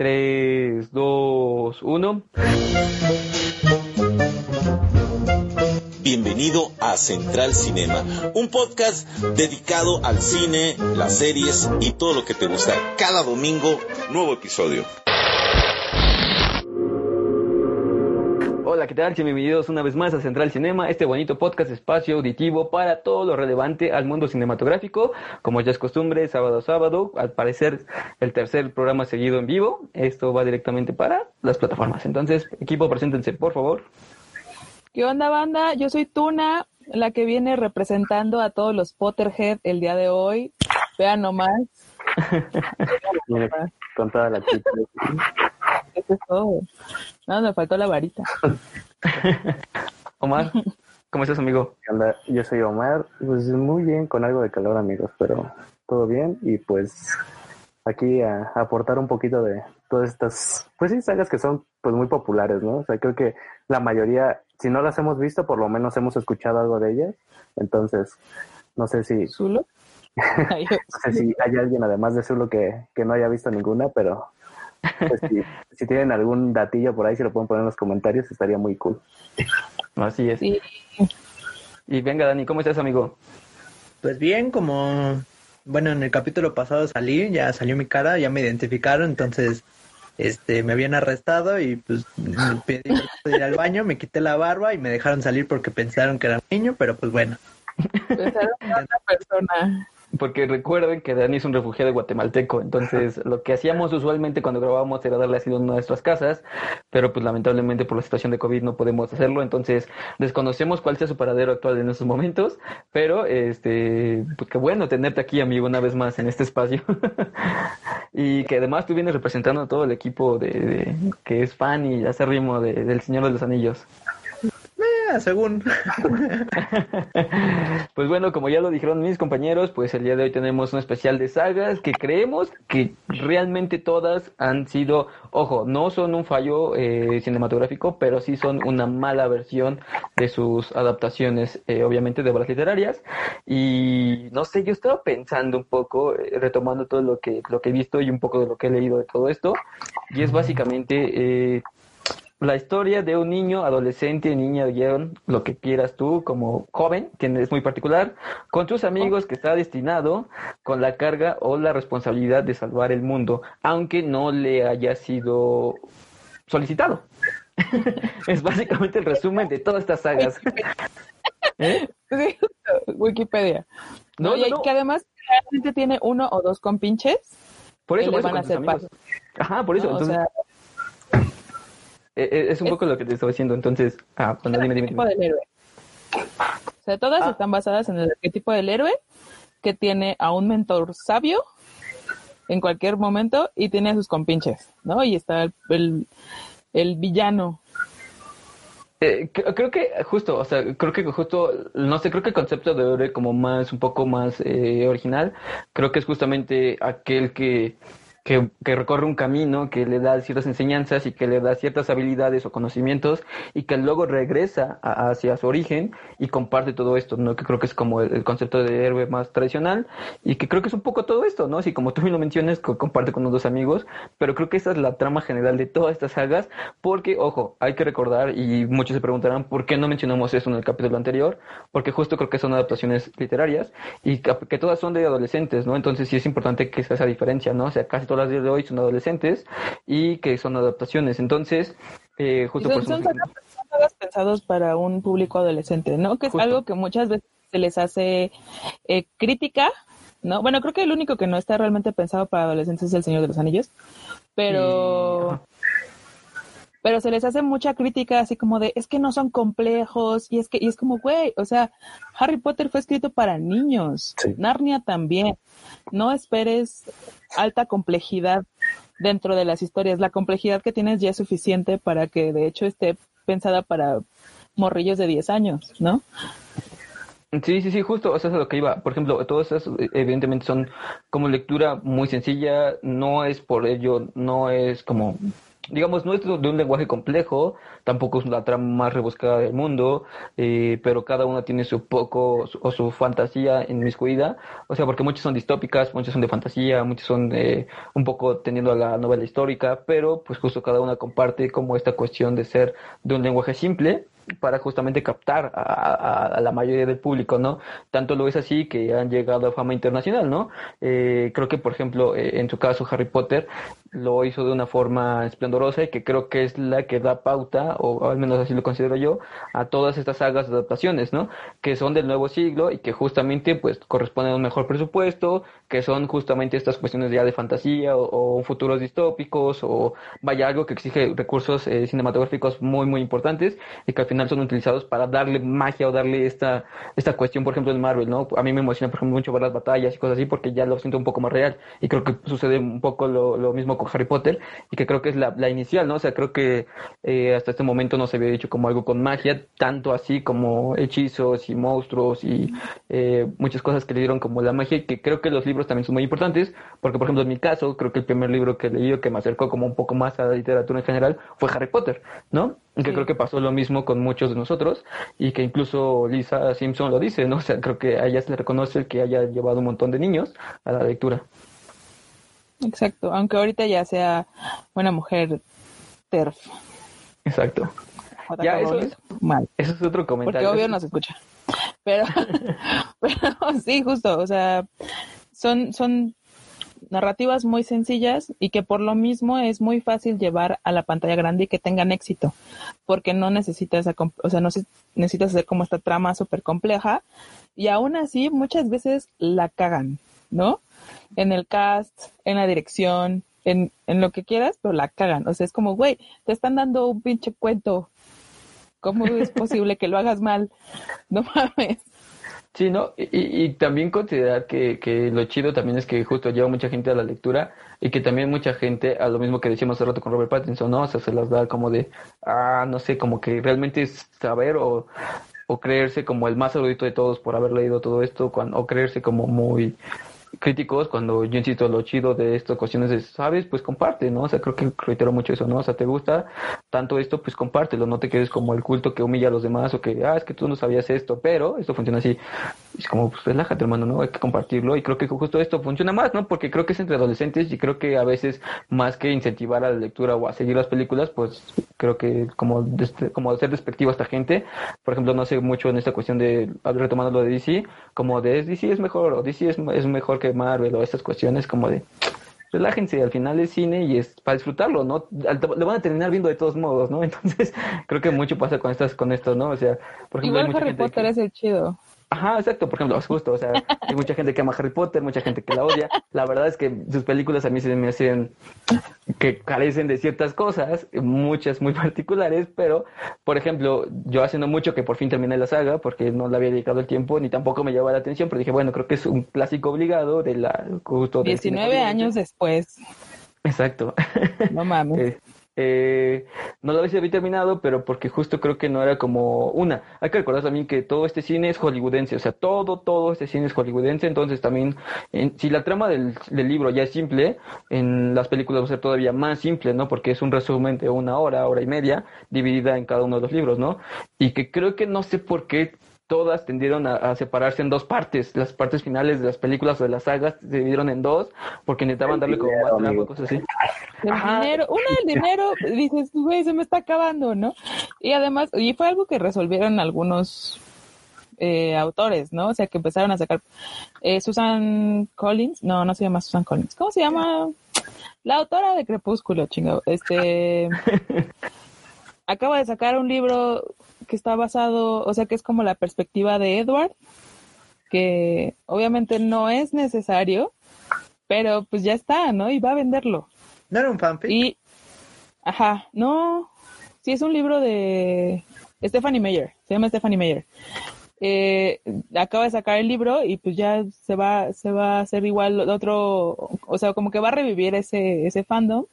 3, 2, 1. Bienvenido a Central Cinema, un podcast dedicado al cine, las series y todo lo que te gusta. Cada domingo, nuevo episodio. Hola, ¿qué tal? Bienvenidos una vez más a Central Cinema, este bonito podcast espacio auditivo para todo lo relevante al mundo cinematográfico. Como ya es costumbre, sábado a sábado, al parecer el tercer programa seguido en vivo. Esto va directamente para las plataformas. Entonces, equipo, preséntense, por favor. ¿Qué onda, banda? Yo soy Tuna, la que viene representando a todos los Potterhead el día de hoy. Vean nomás. con toda la chica. Eso es todo. No, me faltó la varita. Omar, ¿cómo estás, amigo? Yo soy Omar. Pues muy bien, con algo de calor, amigos, pero todo bien. Y pues aquí a, aportar un poquito de todas estas, pues sí, sagas que son pues muy populares, ¿no? O sea, creo que la mayoría, si no las hemos visto, por lo menos hemos escuchado algo de ellas. Entonces, no sé si... ¿Zulo? no sé si hay alguien además de Zulo que, que no haya visto ninguna, pero pues si, tienen algún datillo por ahí, si lo pueden poner en los comentarios, estaría muy cool. Así es. Y venga, Dani, ¿cómo estás, amigo? Pues bien, como, bueno, en el capítulo pasado salí, ya salió mi cara, ya me identificaron, entonces este me habían arrestado y pues me pedí ir al baño, me quité la barba y me dejaron salir porque pensaron que era un niño, pero pues bueno. Pensaron que era una persona porque recuerden que Dani es un refugiado guatemalteco, entonces lo que hacíamos usualmente cuando grabábamos era darle asilo a nuestras casas, pero pues lamentablemente por la situación de COVID no podemos hacerlo, entonces desconocemos cuál sea su paradero actual en estos momentos, pero este, pues qué bueno tenerte aquí, amigo, una vez más en este espacio. y que además tú vienes representando a todo el equipo de, que es fan y hace ritmo de, del Señor de los Anillos según. pues bueno, como ya lo dijeron mis compañeros, pues el día de hoy tenemos un especial de sagas que creemos que realmente todas han sido, ojo, no son un fallo eh, cinematográfico, pero sí son una mala versión de sus adaptaciones, eh, obviamente, de obras literarias. Y no sé, yo estaba pensando un poco, eh, retomando todo lo que, lo que he visto y un poco de lo que he leído de todo esto, y es básicamente la historia de un niño, adolescente, niña, guion, lo que quieras tú, como joven, que es muy particular, con tus amigos que está destinado con la carga o la responsabilidad de salvar el mundo, aunque no le haya sido solicitado. es básicamente el resumen de todas estas sagas. ¿Eh? Wikipedia. No, y que además realmente tiene uno o dos compinches. Por eso, le van a hacer paso. Ajá, por eso. entonces, eh, eh, es un poco lo que te estaba diciendo, entonces, ah, bueno, dime, dime, dime. Del héroe. O sea, todas ah. están basadas en el arquetipo del héroe que tiene a un mentor sabio en cualquier momento y tiene a sus compinches, ¿no? Y está el, el, villano. Eh, creo que justo, o sea, creo que justo, no sé, creo que el concepto de héroe como más, un poco más original, creo que es justamente aquel que que, recorre un camino, que le da ciertas enseñanzas y que le da ciertas habilidades o conocimientos y que luego regresa hacia su origen y comparte todo esto, ¿no? Que creo que es como el, concepto de héroe más tradicional y que creo que es un poco todo esto, ¿no? Así como tú me lo mencionas, que comparte con unos amigos, pero creo que esa es la trama general de todas estas sagas porque, ojo, hay que recordar y muchos se preguntarán por qué no mencionamos eso en el capítulo anterior, porque justo creo que son adaptaciones literarias y que, todas son de adolescentes, ¿no? Entonces sí es importante que sea esa diferencia, ¿no? O sea, casi todas las días de hoy son adolescentes y que son adaptaciones. Entonces, eh, justo son, por son, pensados para un público adolescente, ¿no? Que es algo que muchas veces se les hace eh, crítica, ¿no? Bueno, creo que el único que no está realmente pensado para adolescentes es El Señor de los Anillos, pero... Pero se les hace mucha crítica así como de, es que no son complejos, y es que, y es como, güey, o sea, Harry Potter fue escrito para niños, Narnia también. No esperes alta complejidad dentro de las historias. La complejidad que tienes ya es suficiente para que de hecho esté pensada para morrillos de 10 años, ¿no? Sí, sí, sí, justo, eso es a lo que iba. Por ejemplo, todas esas evidentemente son como lectura muy sencilla, no es por ello, no es como digamos, no es de un lenguaje complejo, tampoco es la trama más rebuscada del mundo, eh, pero cada una tiene su poco o su fantasía inmiscuida, o sea, porque muchas son distópicas, muchas son de fantasía, muchas son eh, un poco teniendo a la novela histórica, pero pues justo cada una comparte como esta cuestión de ser de un lenguaje simple, para justamente captar a, la mayoría del público, ¿no? Tanto lo es así que han llegado a fama internacional, ¿no? Eh, creo que, por ejemplo, eh, en su caso, Harry Potter lo hizo de una forma esplendorosa y que creo que es la que da pauta, o al menos así lo considero yo, a todas estas sagas de adaptaciones, ¿no? Que son del nuevo siglo y que justamente, pues, corresponden a un mejor presupuesto, que son justamente estas cuestiones ya de fantasía o, futuros distópicos o vaya algo que exige recursos eh, cinematográficos muy, muy importantes y que al final son utilizados para darle magia o darle esta, esta cuestión, por ejemplo, en Marvel, ¿no? A mí me emociona, por ejemplo, mucho ver las batallas y cosas así porque ya lo siento un poco más real y creo que sucede un poco lo, lo mismo con Harry Potter y que creo que es la, la inicial, ¿no? O sea, creo que eh, hasta este momento no se había dicho como algo con magia, tanto así como hechizos y monstruos y eh, muchas cosas que le dieron como la magia que creo que los libros también son muy importantes porque, por ejemplo, en mi caso, creo que el primer libro que leí o que me acercó como un poco más a la literatura en general fue Harry Potter, ¿no? Que creo que pasó lo mismo con muchos de nosotros y que incluso Lisa Simpson lo dice, ¿no? O sea, creo que a ella se le reconoce el que haya llevado un montón de niños a la lectura. Exacto, aunque ahorita ya sea una mujer TERF. Exacto. Ya, eso es, mal. Eso es otro comentario. Porque obvio no se escucha. Pero, pero sí, justo, o sea, son, son narrativas muy sencillas y que por lo mismo es muy fácil llevar a la pantalla grande y que tengan éxito, porque no necesitas, o sea, no necesitas hacer como esta trama súper compleja y aún así muchas veces la cagan, ¿no? En el cast, en la dirección, en, en lo que quieras, pero la cagan. O sea, es como, güey, te están dando un pinche cuento. ¿Cómo es posible que lo hagas mal? No mames. Sí, ¿no? Y, y también considerar que, que, lo chido también es que justo lleva mucha gente a la lectura y que también mucha gente, a lo mismo que decíamos hace rato con Robert Pattinson, ¿no? O sea, se las da como de, ah, no sé, como que realmente es saber o, o creerse como el más erudito de todos por haber leído todo esto, o creerse como muy críticos cuando yo insisto lo chido de estas cuestiones de sabes pues comparte no o sea creo que reitero mucho eso no o sea te gusta tanto esto pues compártelo no te quedes como el culto que humilla a los demás o que ah es que tú no sabías esto pero esto funciona así. Es como pues relájate hermano no hay que compartirlo y creo que justo esto funciona más no porque creo que es entre adolescentes y creo que a veces más que incentivar a la lectura o a seguir las películas pues creo que como como ser despectivo a esta gente. Por ejemplo no sé mucho en esta cuestión de retomando lo de DC como de DC es mejor o DC es, es mejor que Marvel o estas cuestiones como de relájense, al final es cine y es para disfrutarlo, ¿no? Lo van a terminar viendo de todos modos, ¿no? Entonces, creo que mucho pasa con estas, con esto, ¿no? O sea, por ejemplo, Igual Harry Potter es el chido. Ajá, exacto, por ejemplo, justo, o sea, hay mucha gente que ama Harry Potter, mucha gente que la odia. La verdad es que sus películas a mí se me hacen que carecen de ciertas cosas, muchas muy particulares, pero, por ejemplo, yo haciendo mucho que por fin terminé la saga, porque no le había dedicado el tiempo, ni tampoco me llevaba la atención, pero dije, bueno, creo que es un clásico obligado de la... Justo 19 años después. Exacto. No mames. Eh, no lo había terminado, pero porque justo creo que no era como una. Hay que recordar también que todo este cine es hollywoodense, o sea, todo, todo este cine es hollywoodense, entonces también, si la trama del, libro ya es simple, en las películas va a ser todavía más simple, ¿no? Porque es un resumen de una hora, hora y media, dividida en cada uno de los libros, ¿no? Y que creo que no sé por qué todas tendieron a, separarse en dos partes. Las partes finales de las películas o de las sagas se dividieron en dos porque necesitaban darle como más trama, cosas así. El dinero, uno del dinero, dices, güey, se me está acabando, ¿no? Y además, y fue algo que resolvieron algunos eh, autores, ¿no? O sea, que empezaron a sacar eh, Susan Collins, no, no se llama Susan Collins, ¿cómo se llama? La autora de Crepúsculo, chingado. Este acaba de sacar un libro que está basado, o sea, que es como la perspectiva de Edward, que obviamente no es necesario, pero pues ya está, ¿no? Y va a venderlo. ¿No era un fanfic? Y, ajá, no, sí es un libro de Stephanie Meyer, se llama Stephanie Meyer. Eh, acaba de sacar el libro y pues ya se va, se va a hacer igual otro, o sea, como que va a revivir ese, ese fandom.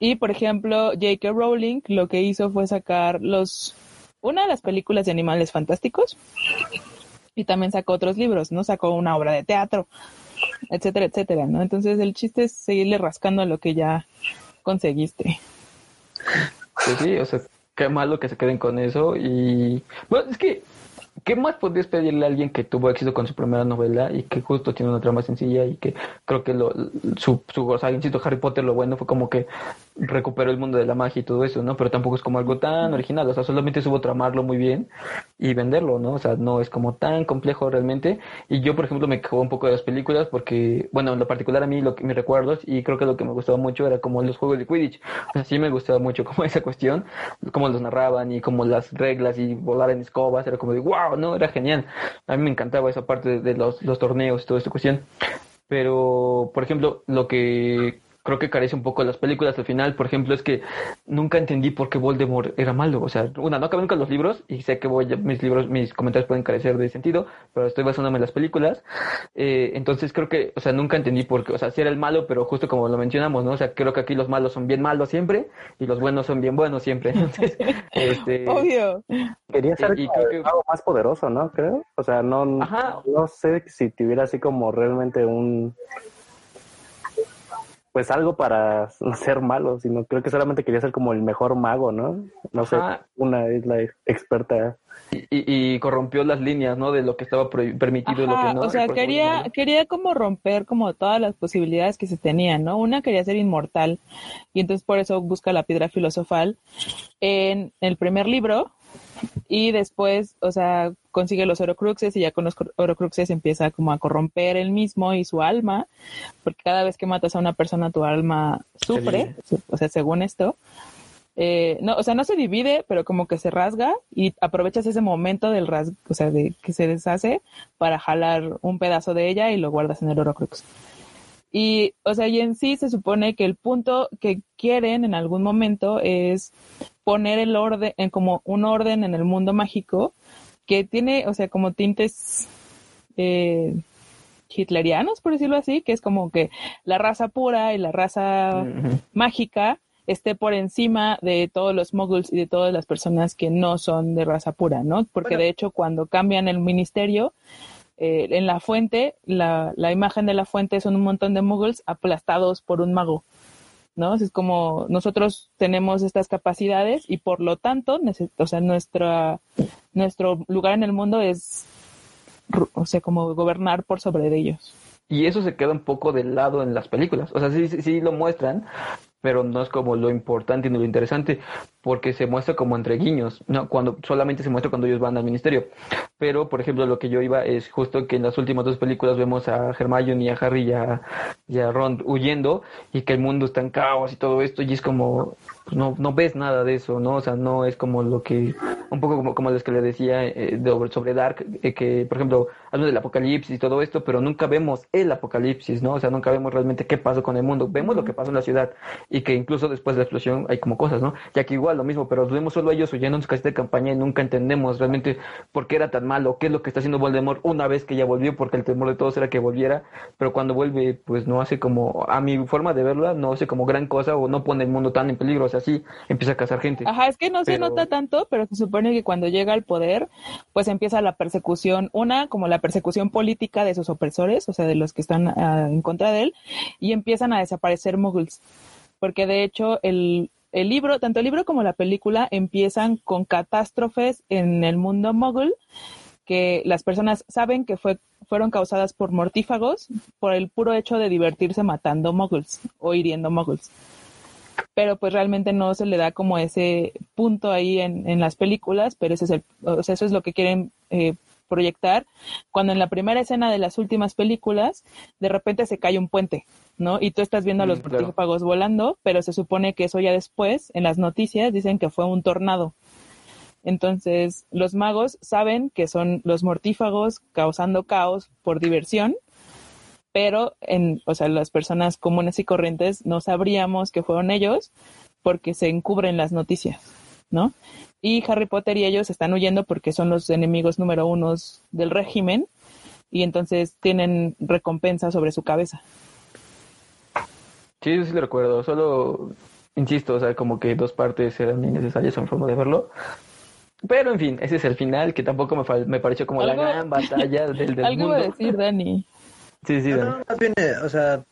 Y por ejemplo, J.K. Rowling lo que hizo fue sacar los una de las películas de animales fantásticos y también sacó otros libros, ¿no? Sacó una obra de teatro, etcétera, etcétera, ¿no? Entonces el chiste es seguirle rascando a lo que ya conseguiste. pues sí, o sea, qué malo que se queden con eso y bueno, es que ¿Qué más podrías pedirle a alguien que tuvo éxito con su primera novela y que justo tiene una trama sencilla y que creo que lo, su, su, o sea, insisto, Harry Potter lo bueno fue como que recuperó el mundo de la magia y todo eso, ¿no? Pero tampoco es como algo tan original, o sea, solamente supo tramarlo muy bien y venderlo, ¿no? O sea, no es como tan complejo realmente. Y yo, por ejemplo, me quejo un poco de las películas porque, bueno, en lo particular a mí, lo que, mis recuerdos, y creo que lo que me gustaba mucho era como los juegos de Quidditch. O sea, sí me gustaba mucho como esa cuestión, cómo los narraban y como las reglas y volar en escobas, era como de, wow, no, era genial. A mí me encantaba esa parte de, los, los torneos y toda esta cuestión. Pero, por ejemplo, lo que creo que carece un poco de las películas al final, por ejemplo, es que nunca entendí por qué Voldemort era malo. O sea, una, no acabé nunca los libros y sé que voy, mis libros, mis comentarios pueden carecer de sentido, pero estoy basándome en las películas. Eh, entonces creo que, o sea, nunca entendí por qué, o sea, si era el malo, pero justo como lo mencionamos, ¿no? O sea, creo que aquí los malos son bien malos siempre y los buenos son bien buenos siempre. Entonces, este... Obvio. Quería ser y, algo más poderoso, ¿no? Creo. O sea, no, no sé si tuviera así como realmente un pues algo para ser malo, sino creo que solamente quería ser como el mejor mago, ¿no? No sé, una es la experta. Y, corrompió las líneas, ¿no? De lo que estaba permitido y lo que no. O sea, quería, quería como romper como todas las posibilidades que se tenían, ¿no? Una quería ser inmortal y entonces por eso busca la piedra filosofal. En el primer libro, y después, o sea, consigue los orocruxes y ya con los orocruxes empieza como a corromper él mismo y su alma, porque cada vez que matas a una persona tu alma sufre, o sea, según esto. Eh, no, o sea, no se divide, pero como que se rasga y aprovechas ese momento del rasgo, o sea, de que se deshace para jalar un pedazo de ella y lo guardas en el orocrux. Y, o sea, y en sí se supone que el punto que quieren en algún momento es poner el orden, en como un orden en el mundo mágico que tiene, o sea, como tintes eh, hitlerianos, por decirlo así, que es como que la raza pura y la raza mágica esté por encima de todos los moguls y de todas las personas que no son de raza pura, ¿no? Porque de hecho cuando cambian el ministerio, eh, en la fuente, la, la, imagen de la fuente son un montón de muggles aplastados por un mago, ¿no? Es como nosotros tenemos estas capacidades y por lo tanto, o sea, nuestra, nuestro lugar en el mundo es, o sea, como gobernar por sobre de ellos. Y eso se queda un poco de lado en las películas. O sea, sí, sí, sí lo muestran, pero no es como lo importante ni lo interesante, porque se muestra como entre guiños, ¿no? Cuando solamente se muestra cuando ellos van al ministerio. Pero, por ejemplo, lo que yo iba es justo que en las últimas dos películas vemos a Hermione y a Harry y a, y a Ron huyendo y que el mundo está en caos y todo esto y es como, pues, no, no ves nada de eso, ¿no? O sea, no es como lo que, un poco como, como los que le decía eh, sobre Dark, eh, que, por ejemplo, hablan del apocalipsis y todo esto, pero nunca vemos el apocalipsis, ¿no? O sea, nunca vemos realmente qué pasó con el mundo. Vemos lo que pasó en la ciudad y que incluso después de la explosión hay como cosas, ¿no? Ya que igual lo mismo, pero vemos solo ellos huyendo en su casita de campaña y nunca entendemos realmente por qué era tan malo, qué es lo que está haciendo Voldemort una vez que ya volvió, porque el temor de todos era que volviera, pero cuando vuelve, pues no hace como, a mi forma de verla, no hace como gran cosa o no pone el mundo tan en peligro, o sea, sí empieza a cazar gente. Ajá, es que no se nota tanto, pero se supone que cuando llega al poder, pues empieza la persecución, una como la persecución política de sus opresores, o sea, de los que están ah, en contra de él, y empiezan a desaparecer muggles, porque de hecho el, el libro, tanto el libro como la película empiezan con catástrofes en el mundo muggle que las personas saben que fue, fueron causadas por mortífagos por el puro hecho de divertirse matando muggles o hiriendo muggles pero pues realmente no se le da como ese punto ahí en, en las películas, pero ese es el, o sea, eso es lo que quieren eh, proyectar, cuando en la primera escena de las últimas películas, de repente se cae un puente, ¿no? Y tú estás viendo a los mortífagos volando, pero se supone que eso ya después, en las noticias, dicen que fue un tornado. Entonces, los magos saben que son los mortífagos causando caos por diversión, pero en, o sea, las personas comunes y corrientes no sabríamos que fueron ellos porque se encubren las noticias, ¿no? Y Harry Potter y ellos están huyendo porque son los enemigos número uno del régimen y entonces tienen recompensa sobre su cabeza. Sí, sí lo recuerdo, solo insisto, o sea, como que dos partes eran innecesarias en forma de verlo. Pero en fin, ese es el final que tampoco me, me pareció como la gran batalla del, del Algo mundo. a decir, Dani. Sí, sí, no, no, más bien, eh, o sea,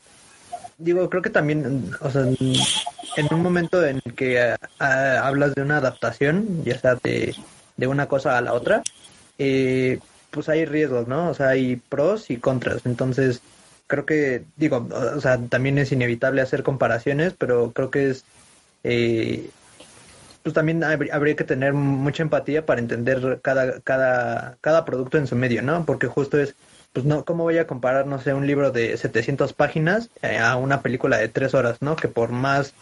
digo, creo que también, o sea, en un momento en el que ah, ah, hablas de una adaptación, ya sea de, de una cosa a la otra, eh, pues hay riesgos, ¿no? O sea, hay pros y contras. Entonces, creo que, digo, o sea, también es inevitable hacer comparaciones, pero creo que es, eh, pues también habría que tener mucha empatía para entender cada, cada, cada producto en su medio, ¿no? Porque justo es, pues no, ¿cómo voy a comparar, no sé, un libro de 700 páginas eh, a una película de 3 horas, ¿no? Que por más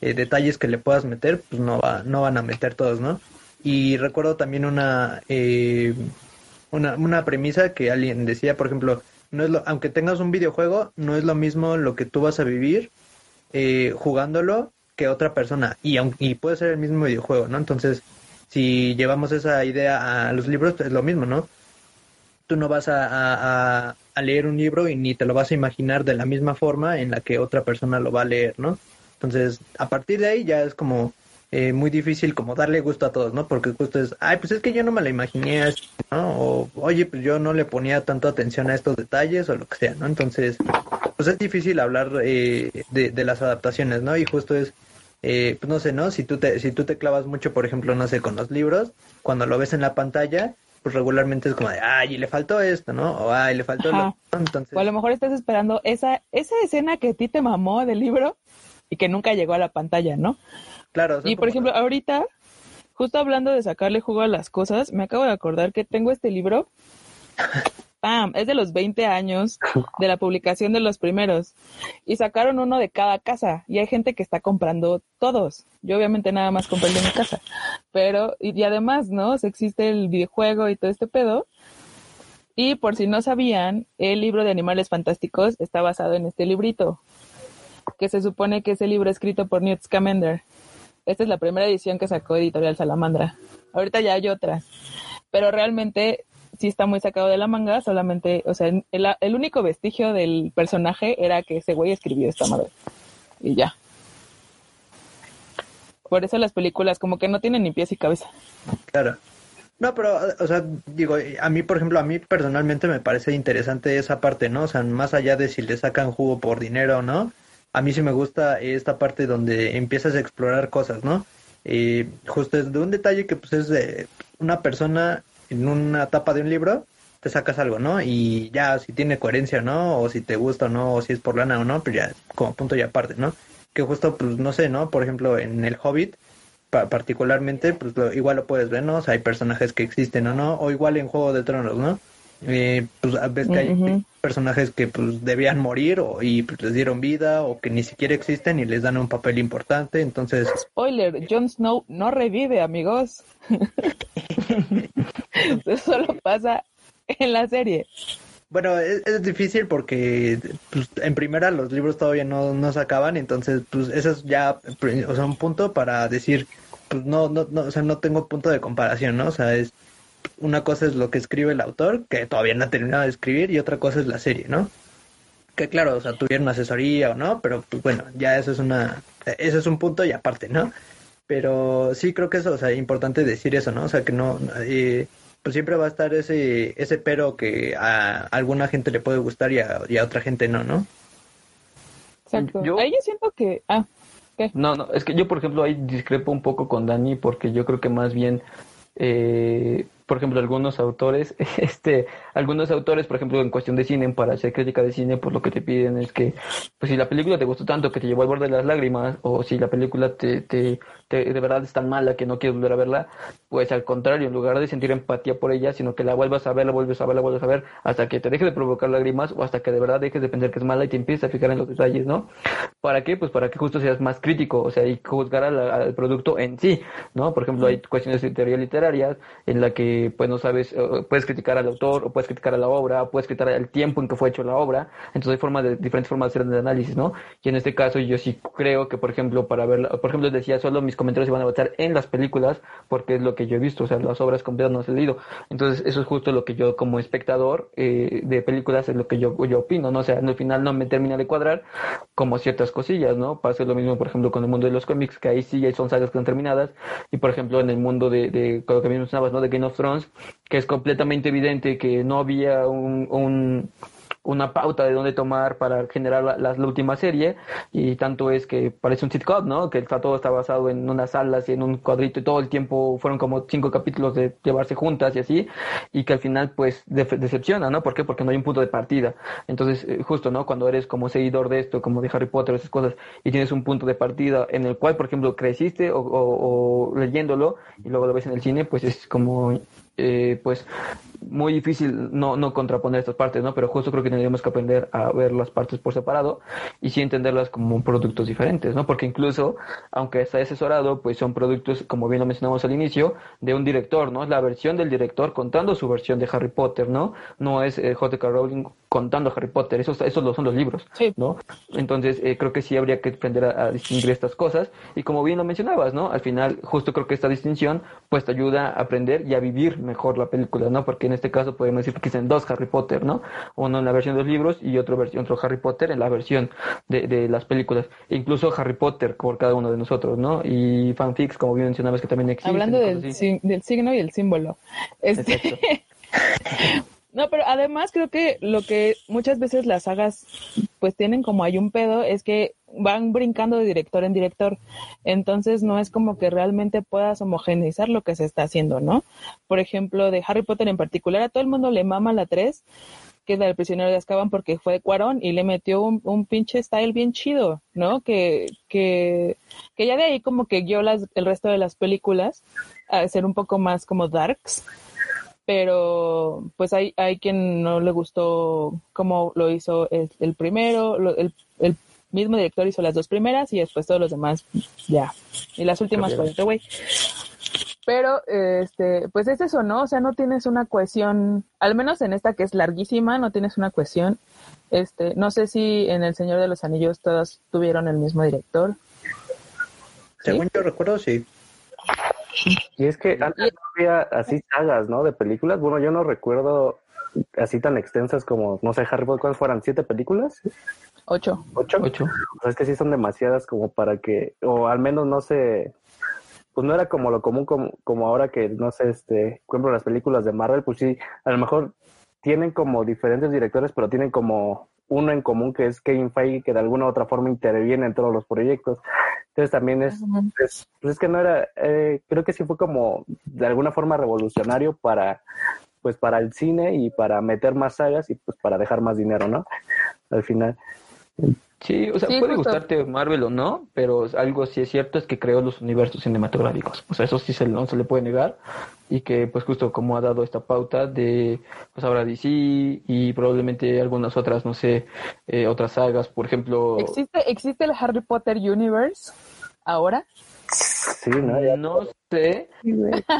eh, detalles que le puedas meter, pues no, va, no van a meter todos, ¿no? Y recuerdo también una, eh, una, una premisa que alguien decía, por ejemplo, no es lo, aunque tengas un videojuego, no es lo mismo lo que tú vas a vivir eh, jugándolo que otra persona. Y, y puede ser el mismo videojuego, ¿no? Entonces, si llevamos esa idea a los libros, es lo mismo, ¿no? Tú no vas a, a, leer un libro y ni te lo vas a imaginar de la misma forma en la que otra persona lo va a leer, ¿no? Entonces, a partir de ahí ya es como eh, muy difícil como darle gusto a todos, ¿no? Porque justo es, ay, pues es que yo no me la imaginé ¿no? O, oye, pues yo no le ponía tanto atención a estos detalles o lo que sea, ¿no? Entonces, pues es difícil hablar eh, de, de, las adaptaciones, ¿no? Y justo es, eh, pues no sé, ¿no? Si tú, te, si tú te clavas mucho, por ejemplo, no sé, con los libros, cuando lo ves en la pantalla, pues regularmente es como de, ay, le faltó esto, ¿no? O ay, le faltó lo... Entonces... O a lo mejor estás esperando esa, esa escena que a ti te mamó del libro y que nunca llegó a la pantalla, ¿no? Claro. Y por ejemplo, ahorita, justo hablando de sacarle jugo a las cosas, me acabo de acordar que tengo este libro. ¡Pam! Es de los 20 años de la publicación de los primeros. Y sacaron uno de cada casa. Y hay gente que está comprando todos. Yo obviamente nada más compré el de mi casa. Pero, y, además, ¿no? existe el videojuego y todo este pedo. Y por si no sabían, el libro de Animales Fantásticos está basado en este librito. Que se supone que es el libro escrito por Newt Scamander. Esta es la primera edición que sacó Editorial Salamandra. Ahorita ya hay otras. Pero realmente sí está muy sacado de la manga, solamente, o sea, el, el único vestigio del personaje era que ese güey escribió esta madre. Y ya. Por eso las películas como que no tienen ni pies y cabeza. Claro. No, pero, o sea, digo, a mí, por ejemplo, a mí personalmente me parece interesante esa parte, ¿no? O sea, más allá de si le sacan jugo por dinero o no, a mí sí me gusta esta parte donde empiezas a explorar cosas, ¿no? Y justo es de un detalle que pues es de una persona en una etapa de un libro, te sacas algo, ¿no? Y ya si tiene coherencia, ¿no? O si te gusta o no, o si es por lana o no, pero ya como punto y aparte, ¿no? Que justo, pues no sé, ¿no? Por ejemplo, en el Hobbit, particularmente, pues igual lo puedes ver, ¿no? O hay personajes que existen o no, o igual en Juego de Tronos, ¿no? Eh, pues ves que hay personajes que pues debían morir o, y pues, les dieron vida o que ni siquiera existen y les dan un papel importante, entonces... Spoiler, Jon Snow no revive, amigos. Eso solo pasa en la serie. Bueno, es, difícil porque pues, en primera los libros todavía no, no se acaban, entonces pues eso es ya o sea, un punto para decir, pues no, no, no, o sea, no tengo punto de comparación, ¿no? O sea, es una cosa es lo que escribe el autor, que todavía no ha terminado de escribir, y otra cosa es la serie, ¿no? Que claro, o sea, tuvieron asesoría o no, pero pues bueno, ya eso es una, eso es un punto y aparte, ¿no? Pero sí creo que eso, o sea, es importante decir eso, ¿no? O sea, que no, eh, pues siempre va a estar ese, ese pero que a alguna gente le puede gustar y a, y a otra gente no, ¿no? Exacto. Yo... Ahí yo siento que, ah, ¿qué? No, no, es que yo, por ejemplo, ahí discrepo un poco con Dani porque yo creo que más bien eh, por ejemplo, algunos autores, este, algunos autores, por ejemplo, en cuestión de cine, para hacer crítica de cine, pues lo que te piden es que, pues si la película te gustó tanto que te llevó al borde de las lágrimas, o si la película te, te, te de verdad es tan mala que no quieres volver a verla, pues al contrario, en lugar de sentir empatía por ella, sino que la vuelvas a ver, la vuelves a ver, la vuelves a ver, hasta que te deje de provocar lágrimas, o hasta que de verdad dejes de pensar que es mala y te empieces a fijar en los detalles, ¿no? ¿Para qué? Pues para que justo seas más crítico, o sea, y juzgar al, al producto en sí, ¿no? Por ejemplo, hay cuestiones de teoría literarias en la que, pues no sabes, puedes criticar al autor, o puedes criticar a la obra, puedes criticar el tiempo en que fue hecho la obra, entonces hay formas de, diferentes formas de hacer el análisis, ¿no? Y en este caso yo sí creo que, por ejemplo, para ver, por ejemplo, decía, solo mis comentarios se van a basar en las películas, porque es lo que yo he visto, o sea, las obras completas no he leído, entonces eso es justo lo que yo como espectador eh, de películas es lo que yo, yo opino, ¿no? O sea, al final no me termina de cuadrar como ciertas cosillas, ¿no? Pasa lo mismo, por ejemplo, con el mundo de los cómics, que ahí sí son sagas que están terminadas, y por ejemplo, en el mundo de, de lo que mencionabas, ¿no? De Game of Que es completamente evidente que no había un, un una pauta de dónde tomar para generar la, la, última serie y tanto es que parece un sitcom, ¿no? Que está, todo está basado en unas salas y en un cuadrito y todo el tiempo fueron como cinco capítulos de llevarse juntas y así y que al final pues decepciona, ¿no? ¿Por qué? Porque no hay un punto de partida. Entonces, eh, justo, ¿no? Cuando eres como seguidor de esto, como de Harry Potter, esas cosas, y tienes un punto de partida en el cual, por ejemplo, creciste o, o leyéndolo y luego lo ves en el cine, pues es como eh, pues muy difícil no, no contraponer estas partes, ¿no? Pero justo creo que tendríamos que aprender a ver las partes por separado y sí entenderlas como productos diferentes, ¿no? Porque incluso, aunque está asesorado, pues son productos, como bien lo mencionamos al inicio, de un director, ¿no? Es la versión del director contando su versión de Harry Potter, ¿no? No es eh, J.K. Rowling contando Harry Potter, esos, esos son los libros, ¿no? Entonces, eh, creo que sí habría que aprender a, a, distinguir estas cosas y como bien lo mencionabas, ¿no? Al final, justo creo que esta distinción, pues te ayuda a aprender y a vivir mejor la película, ¿no? Porque en este caso podemos decir que existen dos Harry Potter, ¿no? Uno en la versión de los libros y otro, versión, otro Harry Potter en la versión de, de las películas. E incluso Harry Potter por cada uno de nosotros, ¿no? Y fanfics, como bien mencionabas, que también existen. Hablando del, del signo y el símbolo. Este... No, pero además creo que lo que muchas veces las sagas pues tienen como hay un pedo es que van brincando de director en director. Entonces no es como que realmente puedas homogeneizar lo que se está haciendo, ¿no? Por ejemplo, de Harry Potter en particular, a todo el mundo le mama la 3, que es la del prisionero de Azkaban porque fue Cuarón y le metió un, un pinche style bien chido, ¿no? Que, que, que ya de ahí como que guió las, el resto de las películas a ser un poco más como darks pero pues hay, hay quien no le gustó cómo lo hizo el, el primero, lo, el, el, mismo director hizo las dos primeras y después todos los demás ya. Y las últimas fue otro güey. Pero, este, pues es eso, ¿no? O sea, no tienes una cohesión, al menos en esta que es larguísima, no tienes una cohesión. Este, no sé si en El Señor de los Anillos todas tuvieron el mismo director. Según yo recuerdo, sí. Y es que antes no había así sagas, ¿no? De películas. Bueno, yo no recuerdo así tan extensas como, no sé, Harry Potter, ¿cuáles fueran? ¿Siete películas? Ocho. ¿Ocho? Ocho. O sea, es que sí son demasiadas como para que, o al menos no sé, pues no era como lo común como, como ahora que, no sé, este, por ejemplo, las películas de Marvel, pues sí, a lo mejor tienen como diferentes directores, pero tienen como uno en común que es Kevin Feige, que de alguna u otra forma interviene en todos los proyectos. Entonces también es, es, pues es que no era, eh, creo que sí fue como de alguna forma revolucionario para, pues para el cine y para meter más sagas y pues para dejar más dinero, ¿no? Al final. Sí, o sea, Sí, puede justo. gustarte Marvel o no, pero algo sí es cierto es que creó los universos cinematográficos. O sea, eso sí se, no se le puede negar. Y que, pues, justo como ha dado esta pauta de, pues, ahora DC y probablemente algunas otras, no sé, eh, otras sagas, por ejemplo. ¿Existe, ¿Existe el Harry Potter Universe ahora? Sí, ¿no? Ya- No sé,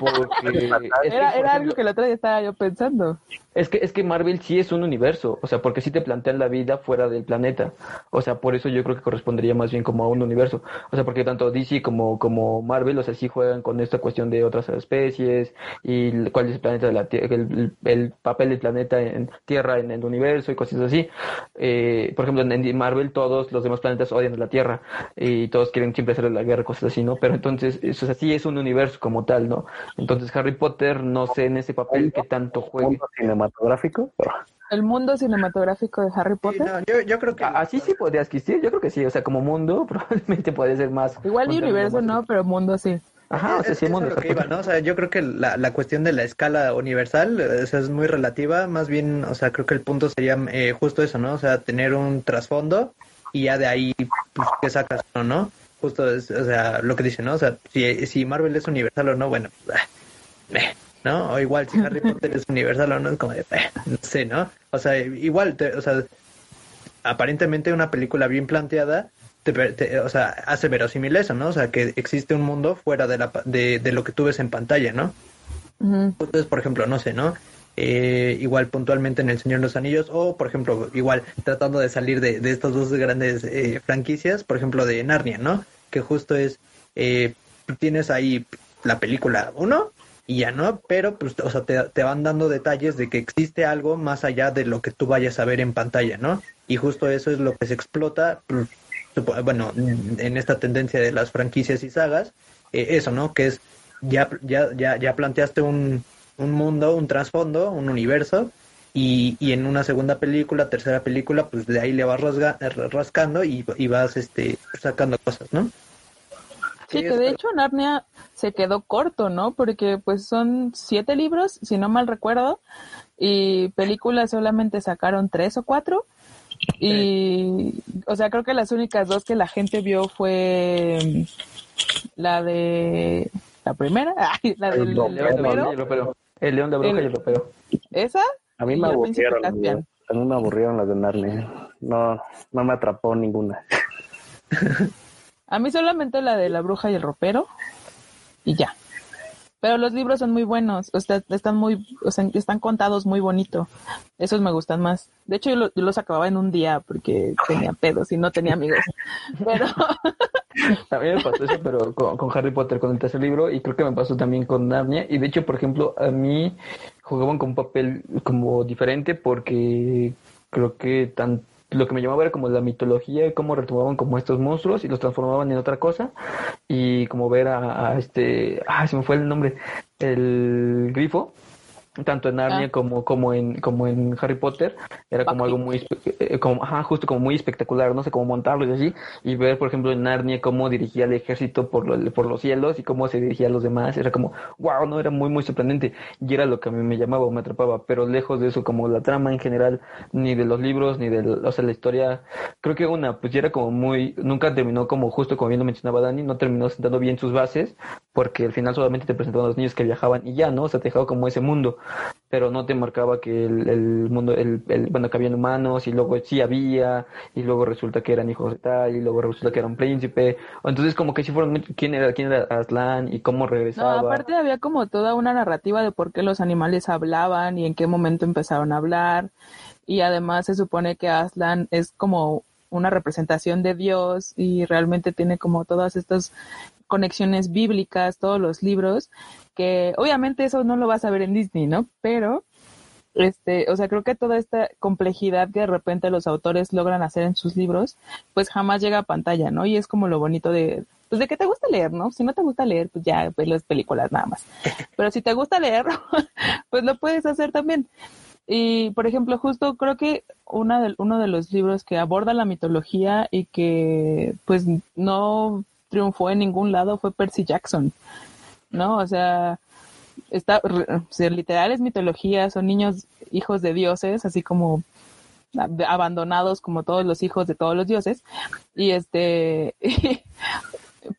porque. es que, Era, algo que el otro día estaba yo pensando. Es que, es que Marvel sí es un universo, o sea, porque sí te plantean la vida fuera del planeta. O sea, por eso yo creo que correspondería más bien como a un universo. O sea, porque tanto DC como, como Marvel, o sea, sí juegan con esta cuestión de otras especies y cuál es el planeta de la Tierra, el, el papel del planeta en Tierra en el universo y cosas así. Eh, por ejemplo, en, en Marvel todos los demás planetas odian a la Tierra y todos quieren siempre hacer la guerra, cosas así, ¿no? Pero entonces, eso, o sea, sí es un universo como tal, ¿no? Entonces Harry Potter, no sé en ese papel que tanto juegue. mundo cinematográfico. ¿El mundo cinematográfico de Harry Sí, Potter? no, yo, yo creo que... Así sí podría existir, yo creo que sí, o sea, como mundo probablemente puede ser más. Igual de universo más- no, pero mundo sí. Ajá, o sea, sí, mundo. lo que iba, ¿no? O sea, yo creo que la, la cuestión de la escala universal o sea, es muy relativa, más bien, o sea, creo que el punto sería eh, justo eso, ¿no? O sea, tener un trasfondo y ya de ahí, pues, ¿qué sacas o no? Justo, es, o sea, lo que dice, ¿no? O sea, si, si Marvel es universal o no, bueno, meh, ¿no? O igual, si Harry Potter es universal o no, es como de, eh, no sé, ¿no? O sea, igual, te- o sea, aparentemente una película bien planteada te, te- o sea, hace verosímil eso, ¿no? O sea, que existe un mundo fuera de, la, de, de lo que tú ves en pantalla, ¿no? Entonces, por ejemplo, no sé, ¿no? Eh, igual puntualmente en El Señor de los Anillos, o por ejemplo, igual tratando de salir de, de estas dos grandes eh, franquicias, por ejemplo, de Narnia, ¿no? Que justo es, eh, tienes ahí la película 1 y ya no, pero pues, o sea, te, te van dando detalles de que existe algo más allá de lo que tú vayas a ver en pantalla, ¿no? Y justo eso es lo que se explota, pues, bueno, en esta tendencia de las franquicias y sagas, eh, eso, ¿no? Que es, ya, ya, ya, ya planteaste un, un mundo, un trasfondo, un universo, y, y en una segunda película, tercera película, pues de ahí le vas rasga, rascando y, y vas este sacando cosas, ¿no? Sí, que de hecho Narnia se quedó corto, ¿no? Porque pues son siete libros, si no mal recuerdo, y películas solamente sacaron tres o cuatro. Y, o sea, creo que las únicas dos que la gente vio fue mm, la de la primera, la del y el león de bruja y el ropero. esa. A mí me aburrieron. A mí me aburrieron las de Narnia. No, no me atrapó ninguna. A mí solamente la de la bruja y el ropero y ya. Pero los libros son muy buenos, o sea, están muy, o sea, están contados muy bonito. Esos me gustan más. De hecho, yo, lo- yo los acababa en un día porque tenía pedos y no tenía amigos. Pero A mí me pasó eso, pero con, con Harry Potter, con el tercer libro, y creo que me pasó también con Narnia. Y de hecho, por ejemplo, a mí jugaban con un papel como diferente porque creo que tan, lo que me llamaba era como la mitología, cómo retomaban como estos monstruos y los transformaban en otra cosa. Y como ver a, a este, ah, se me fue el nombre, el grifo. Tanto en Narnia Ah. como, como en como en Harry Potter era como algo muy eh, como ajá, justo como muy espectacular no sé cómo montarlo y así y ver por ejemplo en Narnia cómo dirigía el ejército por lo- por los cielos y cómo se dirigía a los demás era como wow no era muy muy sorprendente y era lo que a mí me llamaba o me atrapaba pero lejos de eso como la trama en general ni de los libros ni de o sea la historia creo que una pues ya era como muy nunca terminó como justo como bien lo mencionaba Dani no terminó sentando bien sus bases porque al final solamente te presentaban a los niños que viajaban y ya no o sea te dejaba como ese mundo pero no te marcaba que el, el mundo, el, el- bueno, que habían humanos y luego sí había, y luego resulta que eran hijos de tal, y luego resulta que era un príncipe, o entonces como que sí fueron, quién era, quién era Aslan y cómo no, regresaba. aparte había como toda una narrativa de por qué los animales hablaban y en qué momento empezaron a hablar. Y además se supone que Aslan es como una representación de Dios y realmente tiene como todas estas conexiones bíblicas, todos los libros, que obviamente eso no lo vas a ver en Disney, ¿no? Pero, este, o sea, creo que toda esta complejidad que de repente los autores logran hacer en sus libros, pues jamás llega a pantalla, ¿no? Y es como lo bonito de, pues de que te gusta leer, ¿no? Si no te gusta leer, pues ya ves las películas nada más. Pero si te gusta leer, pues lo puedes hacer también. Y, por ejemplo, justo creo que una de, uno de los libros que aborda la mitología y que pues no triunfó en ningún lado fue Percy Jackson, ¿no? O sea, está, o sea, literal es mitología, son niños hijos de dioses, así como ab- abandonados como todos los hijos de todos los dioses. Y este,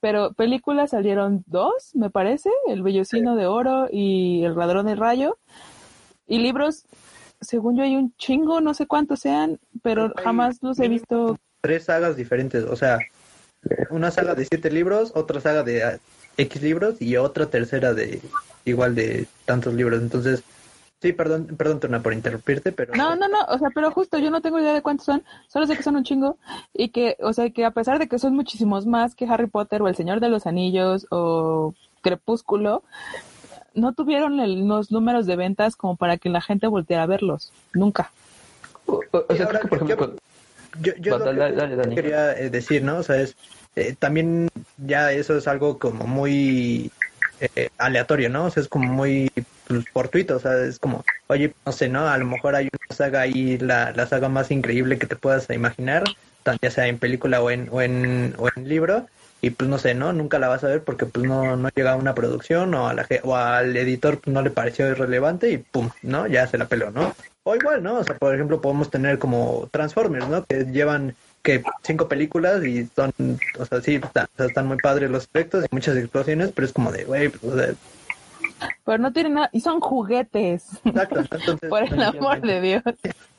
pero películas salieron dos, me parece, El Bellocino de Oro y El Ladrón de Rayo. Y libros, según yo hay un chingo, no sé cuántos sean, pero Hay jamás los he visto. Tres sagas diferentes, o sea, una saga de siete libros, otra saga de ah, X libros y otra tercera de igual de tantos libros. Entonces, sí, perdón, perdón, Tuna, por interrumpirte, pero No, no, no, o sea, pero justo yo no tengo idea de cuántos son, solo sé que son un chingo y que, o sea, que a pesar de que son muchísimos más que Harry Potter o El Señor de los Anillos o Crepúsculo, no tuvieron el- los números de ventas como para que la gente volteara a verlos, nunca. O, o- o Y sea, ahora, creo que por ejemplo, yo- yo, yo Dale, lo que dale, Dani. quería eh, decir, ¿no? O sea, es eh, también ya eso es algo como muy eh, aleatorio, ¿no? O sea, es como muy pues, fortuito, o sea, es como, oye, no sé, ¿no? A lo mejor hay una saga ahí, la, la saga más increíble que te puedas imaginar, ya sea en película o en, o en, o en libro, y pues no sé, ¿no? Nunca la vas a ver porque pues no, no llega a una producción o, a la, o al editor pues, no le pareció irrelevante y pum, ¿no? Ya se la peló, ¿no? O igual, ¿no? O sea, por ejemplo, podemos tener como Transformers, ¿no? Que llevan que cinco películas y son, o sea, sí, están muy padres los efectos y muchas explosiones, pero es como de, güey, pues, o sea, Pero no tienen nada, y son juguetes, exacto, entonces, por el amor de Dios.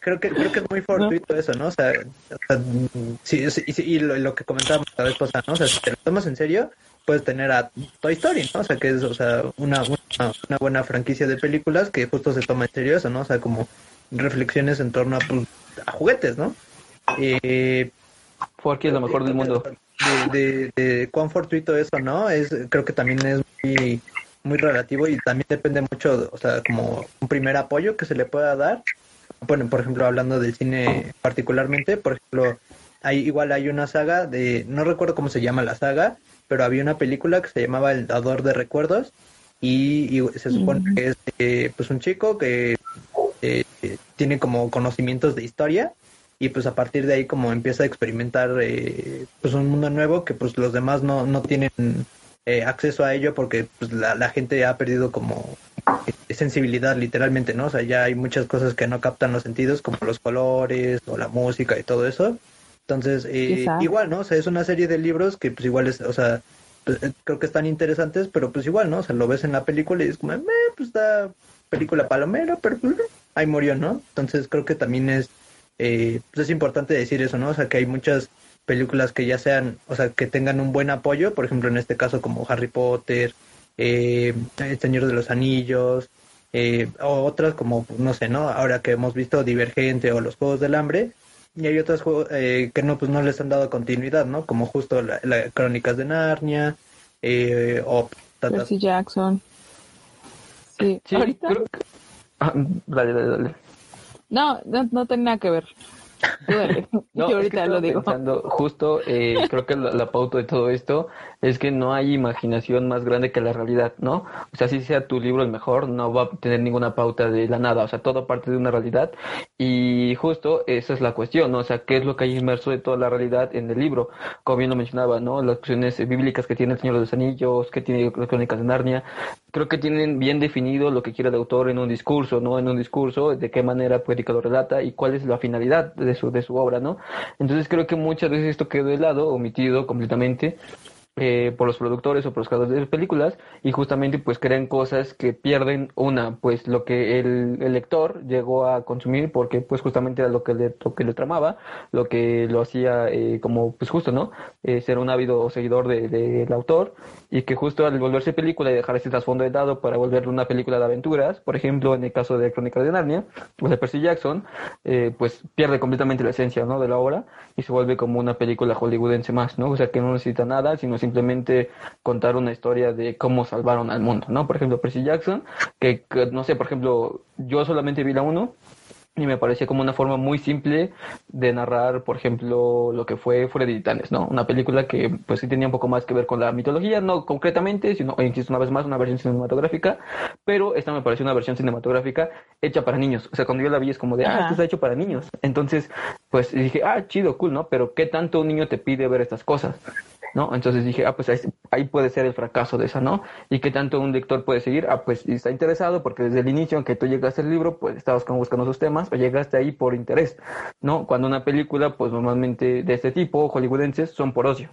creo que creo que es muy fortuito eso, ¿no? O sea, o sea, sí, sí, sí, y lo, lo que comentábamos la vez pasada, ¿no? O sea, si te lo tomas en serio, puedes tener a Toy Story, ¿no? O sea, que es, o sea, una, una, una buena franquicia de películas que justo se toma en serio eso, ¿no? O sea, como reflexiones en torno a, pues, a juguetes, ¿no? Eh, Forky es lo mejor del mundo. de, de, de cuán fortuito es o no, es, creo que también es muy, muy relativo y también depende mucho, o sea, como un primer apoyo que se le pueda dar. Bueno, por ejemplo, hablando del cine particularmente, por ejemplo, hay, igual hay una saga de, no recuerdo cómo se llama la saga, pero había una película que se llamaba El Dador de Recuerdos y, y se supone que es eh, pues un chico que eh, tiene como conocimientos de historia y pues a partir de ahí como empieza a experimentar eh, pues un mundo nuevo que pues los demás no, no tienen eh, acceso a ello porque pues la, la gente ha perdido como eh, sensibilidad literalmente, ¿no? O sea, ya hay muchas cosas que no captan los sentidos como los colores o la música y todo eso. Entonces, eh, igual, ¿no? O sea, es una serie de libros que pues igual es, o sea, pues, eh, creo que están interesantes, pero pues igual, ¿no? O sea, lo ves en la película y es como, "Meh, pues está película palomera, pero pues ahí murió, ¿no? Entonces creo que también es, eh, pues es importante decir eso, ¿no? O sea, que hay muchas películas que ya sean, o sea, que tengan un buen apoyo, por ejemplo, en este caso como Harry Potter, eh, El Señor de los Anillos, eh, o otras como, no sé, ¿no? Ahora que hemos visto Divergente o los Juegos del Hambre, y hay juegos eh, que no, pues no les han dado continuidad, ¿no? Como justo la, la Crónicas de Narnia, eh, o Percy Jackson. Sí, Sí, ahorita. creo Ah, dale, dale, dale. No, no, no tiene nada que ver. No, Yo es que ahorita lo digo. pensando, justo, eh, creo que la, la pauta de todo esto es que no hay imaginación más grande que la realidad, ¿no? O sea, si sea tu libro el mejor, no va a tener ninguna pauta de la nada, o sea, todo parte de una realidad y justo esa es la cuestión, ¿no? O sea, ¿qué es lo que hay inmerso de toda la realidad en el libro? Como bien lo mencionaba, ¿no? Las cuestiones bíblicas que tiene el Señor de los Anillos, que tiene las Crónicas de Narnia, creo que tienen bien definido lo que quiere el autor en un discurso, ¿no? En un discurso, de qué manera poética lo relata y cuál es la finalidad de de su obra, ¿no? Entonces creo que muchas veces esto quedó de lado, omitido completamente eh, por los productores o por los creadores de películas y justamente pues crean cosas que pierden una pues lo que el, lector llegó a consumir porque pues justamente era lo que le, lo que le tramaba lo que lo hacía eh, como pues justo no Eh, ser un ávido seguidor del de, del autor y que justo al volverse película y dejar ese trasfondo de lado para volverlo una película de aventuras por ejemplo en el caso de Crónicas de Narnia o de Percy Jackson eh, pues pierde completamente la esencia no de la obra y se vuelve como una película hollywoodense más no o sea que no necesita nada sino simplemente contar una historia de cómo salvaron al mundo, ¿no? Por ejemplo, Percy Jackson, que, que, no sé, por ejemplo, yo solamente vi la 1 y me parecía como una forma muy simple de narrar, por ejemplo, lo que fue Fuera de Titanes, ¿no? Una película que pues sí tenía un poco más que ver con la mitología, no concretamente, sino, insisto una vez más, una versión cinematográfica, pero esta me pareció una versión cinematográfica hecha para niños. O sea, cuando yo la vi es como de, ah, esto está hecho para niños. Entonces, pues dije, ah, chido, cool, ¿no? Pero ¿qué tanto un niño te pide ver estas cosas? ¿No? Entonces dije, ah, pues ahí, ahí puede ser el fracaso de esa, ¿no? Y qué tanto un lector puede seguir, ah, pues está interesado porque desde el inicio, aunque tú llegaste al libro, pues estabas como buscando esos temas o llegaste ahí por interés, ¿no? Cuando una película, pues normalmente de este tipo, hollywoodenses, son por ocio.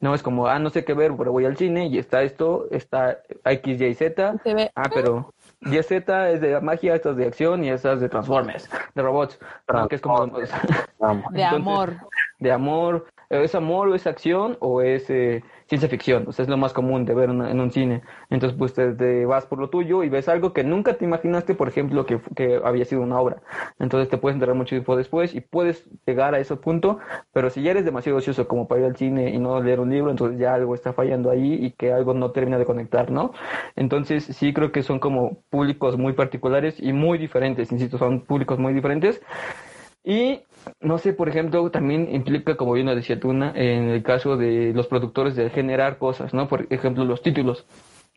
No es como, ah, no sé qué ver, pero voy al cine y está esto, está X, Y, Z. Ve- Ah, pero Y Z es de magia, esto es de acción y estas de Transformers, de robots, ¿no? que es como de Entonces, amor. de amor, ¿es amor o es acción o es eh, ciencia ficción? O sea, es lo más común de ver en, un cine. Entonces, pues te, vas por lo tuyo y ves algo que nunca te imaginaste, por ejemplo, que, que había sido una obra. Entonces te puedes enterar mucho tiempo después y puedes llegar a ese punto, pero si ya eres demasiado ocioso como para ir al cine y no leer un libro, entonces ya algo está fallando ahí y que algo no termina de conectar, ¿no? Entonces sí creo que son como públicos muy particulares y muy diferentes, insisto, son públicos muy diferentes. Y no sé, por ejemplo, también implica, como bien lo decía Tuna, en el caso de los productores de generar cosas, ¿no? Por ejemplo, los títulos,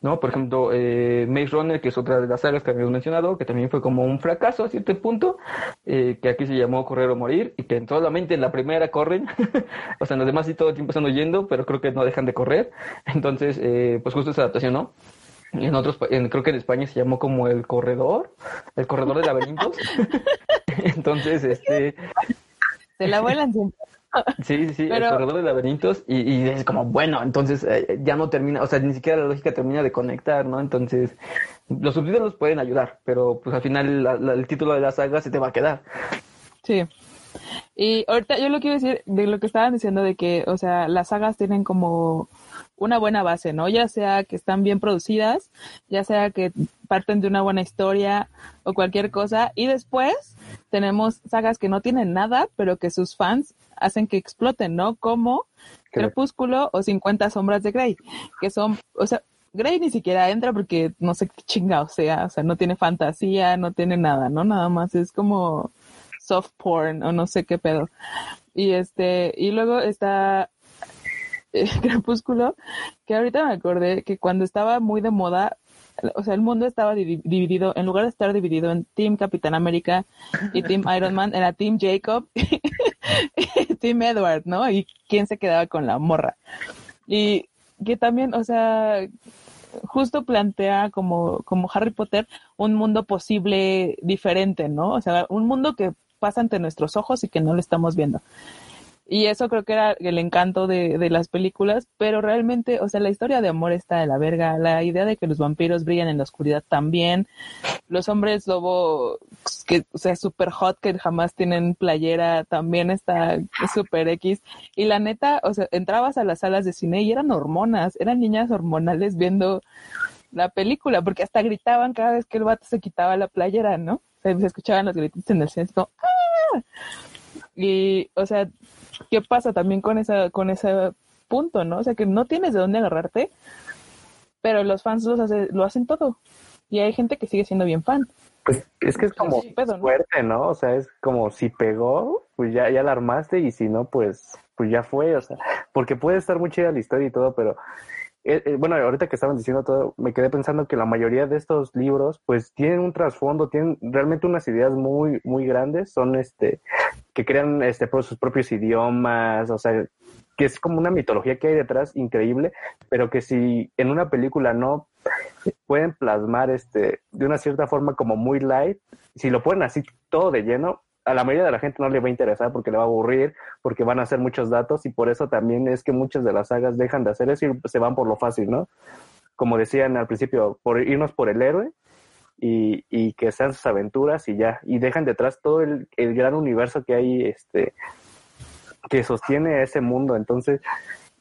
¿no? Por ejemplo, eh, Maze Runner, que es otra de las sagas que habíamos mencionado, que también fue como un fracaso a cierto punto, eh, que aquí se llamó Correr o Morir, y que solamente en la primera corren, o sea, en los demás sí todo el tiempo están huyendo, pero creo que no dejan de correr. Entonces, eh, pues justo esa adaptación, ¿no? En otros, en- creo que en España se llamó como el corredor, el corredor de laberintos. Entonces, este, Se la vuelan siempre. Sí, sí, sí, Pero- el corredor de laberintos y, y es como, bueno, entonces eh, ya no termina, o sea, ni siquiera la lógica termina de conectar, ¿no? Entonces, los subtítulos pueden ayudar, pero pues al final la- la- el título de la saga se te va a quedar. Sí. Y ahorita yo lo quiero decir de lo que estaban diciendo de que, o sea, las sagas tienen como una buena base, ¿no? Ya sea que están bien producidas, ya sea que parten de una buena historia o cualquier cosa. Y después tenemos sagas que no tienen nada, pero que sus fans hacen que exploten, ¿no? Como Creo. Crepúsculo o 50 sombras de Grey, que son, o sea, Grey ni siquiera entra porque no sé qué chingado sea, o sea, no tiene fantasía, no tiene nada, ¿no? Nada más es como soft porn o no sé qué pedo. Y este, y luego está eh, Crepúsculo, que ahorita me acordé que cuando estaba muy de moda, o sea, el mundo estaba dividido, en lugar de estar dividido en Team Capitán América y Team Iron Man, era Team Jacob y Team Edward, ¿no? Y quién se quedaba con la morra. Y que también, o sea, justo plantea como, como Harry Potter un mundo posible diferente, ¿no? O sea, un mundo que pasa ante nuestros ojos y que no lo estamos viendo. Y eso creo que era el encanto de, de, las películas, pero realmente, o sea, la historia de amor está de la verga, la idea de que los vampiros brillan en la oscuridad también, los hombres lobo, que, o sea, super hot, que jamás tienen playera, también está super X. Y la neta, o sea, entrabas a las salas de cine y eran hormonas, eran niñas hormonales viendo la película, porque hasta gritaban cada vez que el vato se quitaba la playera, ¿no? O sea, se escuchaban los gritos en el centro. ¡Ah! Y, o sea, ¿qué pasa también con esa, con ese punto, no? O sea, que no tienes de dónde agarrarte, pero los fans los hace, lo hacen todo. Y hay gente que sigue siendo bien fan. Pues es que es como fuerte, ¿no? O sea, es como si pegó, pues ya, ya la armaste y si no, pues, pues ya fue, o sea, porque puede estar muy chida la historia y todo, pero eh, eh, bueno, ahorita que estaban diciendo todo, me quedé pensando que la mayoría de estos libros, pues tienen un trasfondo, tienen realmente unas ideas muy, muy grandes, son este, que crean este, sus propios idiomas, o sea, que es como una mitología que hay detrás increíble, pero que si en una película no pueden plasmar este de una cierta forma como muy light, si lo ponen así todo de lleno, a la mayoría de la gente no le va a interesar porque le va a aburrir, porque van a hacer muchos datos y por eso también es que muchas de las sagas dejan de hacer eso y se van por lo fácil, ¿no? Como decían al principio, por irnos por el héroe y, y que sean sus aventuras y ya, y dejan detrás todo el, el gran universo que hay, este, que sostiene ese mundo. Entonces,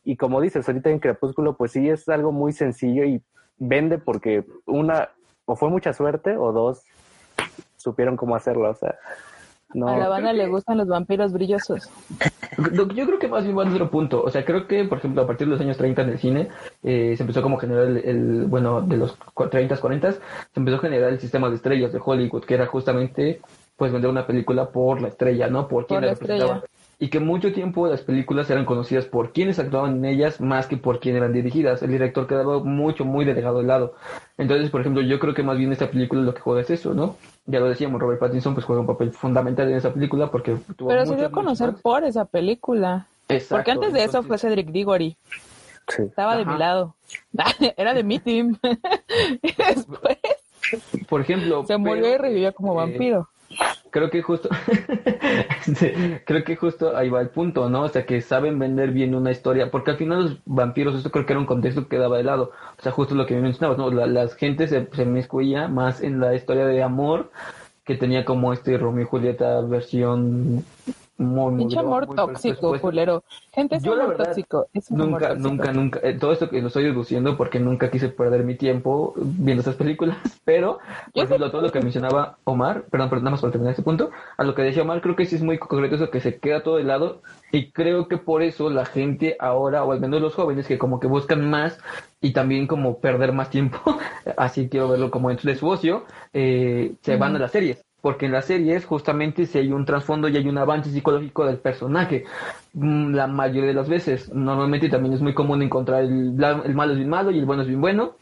y como dices ahorita en Crepúsculo, pues sí es algo muy sencillo y vende porque una, o fue mucha suerte, o dos, supieron cómo hacerlo, o sea. No. A la banda le gustan los vampiros brillosos. Yo creo que más bien va a otro punto. O sea, creo que, por ejemplo, a partir de los años 30 en el cine, eh, se empezó como a generar el, bueno, de los 30, 40, se empezó a generar el sistema de estrellas de Hollywood, que era justamente, pues, vender una película por la estrella, ¿no? Por quién la estrella y que mucho tiempo las películas eran conocidas por quienes actuaban en ellas más que por quién eran dirigidas. El director quedaba mucho, muy delegado de lado. Entonces, por ejemplo, yo creo que más bien esta película lo que juega es eso, ¿no? Ya lo decíamos, Robert Pattinson pues juega un papel fundamental en esa película porque tuvo Pero se dio a conocer por esa película. Exacto, porque antes de eso fue Cedric Diggory. Sí. Estaba de mi lado. Era de mi team. y después... Por ejemplo... Se murió y revivía como eh, vampiro creo que justo creo que justo ahí va el punto, ¿no? O sea, que saben vender bien una historia, porque al final los vampiros, esto creo que era un contexto que daba de lado, o sea, justo lo que mencionabas, ¿no? La, las gentes se, se mezclía más en la historia de amor que tenía como este Romeo y Julieta versión muy, muy amor tóxico, culero. Gente, es Yo, tóxico. nunca, nunca, nunca, eh, todo esto que lo estoy deduciendo porque nunca quise perder mi tiempo viendo esas películas, pero, por ejemplo, todo lo que mencionaba Omar, perdón, perdón, nada más para terminar este punto, a lo que decía Omar, creo que sí es muy concreto eso que se queda todo de lado y creo que por eso la gente ahora, o al menos los jóvenes, que como que buscan más y también como perder más tiempo, así quiero verlo como de su ocio, eh, se van a las series porque en las series justamente si hay un trasfondo y hay un avance psicológico del personaje, mm, la mayoría de las veces, normalmente también es muy común encontrar el, el malo es bien malo y el bueno es bien bueno,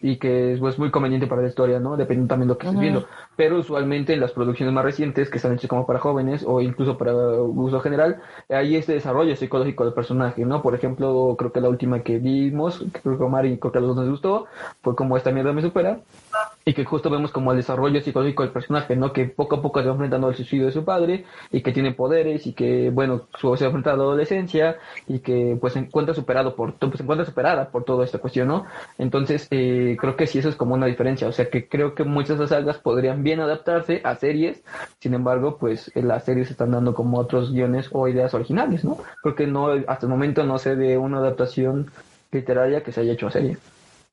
y que es pues, muy conveniente para la historia, ¿no? Dependiendo también de lo que estés viendo. Pero usualmente en las producciones más recientes, que están hechas como para jóvenes o incluso para uso general, hay este desarrollo psicológico del personaje, ¿no? Por ejemplo, creo que la última que vimos, que creo que Omar y creo que a los dos nos gustó, fue como esta mierda me supera, y que justo vemos como el desarrollo psicológico del personaje, ¿no? Que poco a poco se va enfrentando al suicidio de su padre y que tiene poderes y que, bueno, se va enfrentando a la adolescencia y que pues se encuentra superado por, pues, se encuentra superada por toda esta cuestión, ¿no? Entonces, eh, creo que sí eso es como una diferencia, o sea que creo que muchas de esas sagas podrían bien adaptarse a series, sin embargo, pues las series están dando como otros guiones o ideas originales, ¿no? Creo que no, hasta el momento no sé de una adaptación literaria que se haya hecho a serie.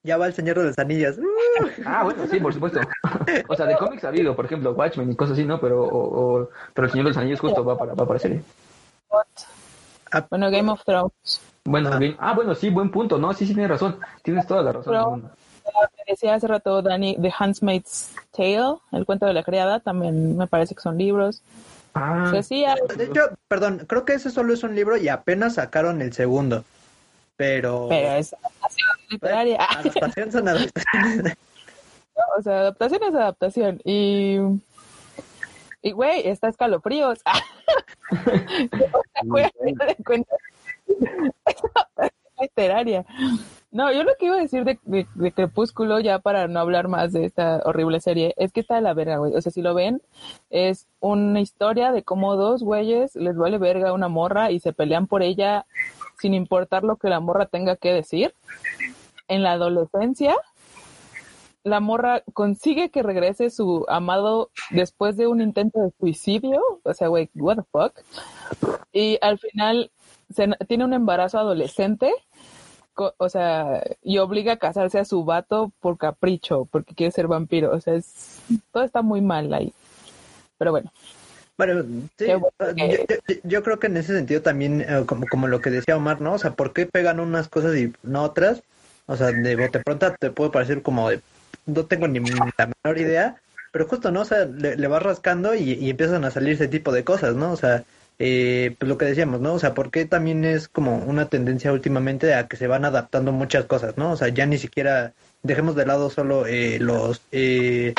Ya va el Señor de las Anillas. Ah, bueno, sí, por supuesto. O sea, de cómics ha habido, por ejemplo, Watchmen y cosas así, ¿no? Pero, o, pero el Señor de los Anillos justo va para, va para serie. Ah, bueno, Game of Thrones. Bueno, ah. ah, bueno, sí, buen punto, ¿no? Sí, sí, tienes razón. Tienes toda la razón. Pero, decía hace rato Dani, The Handmaid's Tale, el cuento de la criada, también me parece que son libros. Ah. de hecho, perdón, creo que ese solo es un libro y apenas sacaron el segundo. pero... Pero es adaptación literaria. Adaptación son adaptaciones. o sea, adaptación es adaptación. Y... Y, güey, está escalofríos. Literaria. No, yo lo que iba a decir de, de- Crepúsculo, ya para no hablar más de esta horrible serie, es que está de la verga, güey. O sea, si lo ven, es una historia de cómo dos güeyes les vale verga una morra y se pelean por ella sin importar lo que la morra tenga que decir. En la adolescencia, la morra consigue que regrese su amado después de un intento de suicidio. O sea, güey, what the fuck. Y al final se, tiene un embarazo adolescente co- o sea, y obliga a casarse a su vato por capricho, porque quiere ser vampiro. O sea, es, todo está muy mal ahí. Pero bueno, Bueno, sí, bueno yo, que- yo- yo creo que en ese sentido también, eh, como, como lo que decía Omar, ¿no? O sea, ¿por qué pegan unas cosas y no otras? O sea, de bote pronto te puede parecer como de, no tengo ni la menor idea, pero justo, ¿no? O sea, le, le vas rascando y, y empiezan a salir ese tipo de cosas, ¿no? O sea, eh, pues lo que decíamos, ¿no? O sea, ¿por qué también es como una tendencia últimamente a que se van adaptando muchas cosas, ¿no? O sea, ya ni siquiera dejemos de lado solo eh, los eh,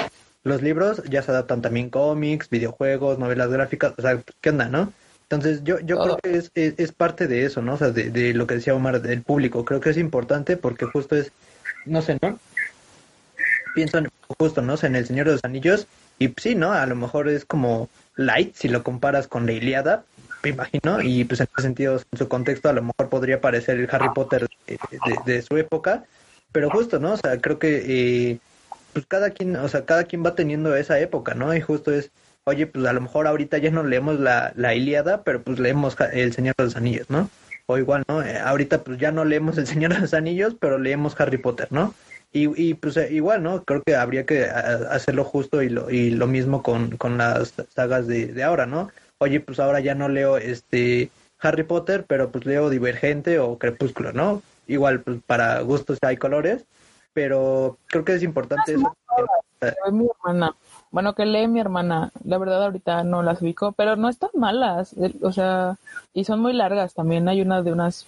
los libros, ya se adaptan también cómics, videojuegos, novelas gráficas, o sea, ¿qué onda, no? Entonces yo, yo creo que es, es, es parte de eso, ¿no? O sea, de, de lo que decía Omar, del público. Creo que es importante porque justo es, no sé, ¿no? Pienso en, justo, ¿no? O sea, en El Señor de los Anillos, y sí, ¿no? A lo mejor es como light si lo comparas con la Iliada, me imagino, y pues en ese sentido, en su contexto, a lo mejor podría parecer el Harry Potter de, de- de su época, pero justo, ¿no? O sea, creo que eh, pues cada quien, o sea, cada quien va teniendo esa época, ¿no? Y justo es, oye, pues a lo mejor ahorita ya no leemos la, la Ilíada, pero pues leemos El Señor de los Anillos, ¿no? O igual, ¿no? Eh, ahorita pues ya no leemos El Señor de los Anillos, pero leemos Harry Potter, ¿no? Y, y pues eh, igual, ¿no? Creo que habría que hacerlo justo y lo, y lo mismo con, con las sagas de, de ahora, ¿no? Oye, pues ahora ya no leo este Harry Potter, pero pues leo Divergente o Crepúsculo, ¿no? Igual, pues para gustos hay colores, pero creo que es importante eso. fue mi hermana. Bueno, que lee mi hermana. La verdad, ahorita no las ubico, pero no están malas. O sea, y son muy largas también. Hay una de unas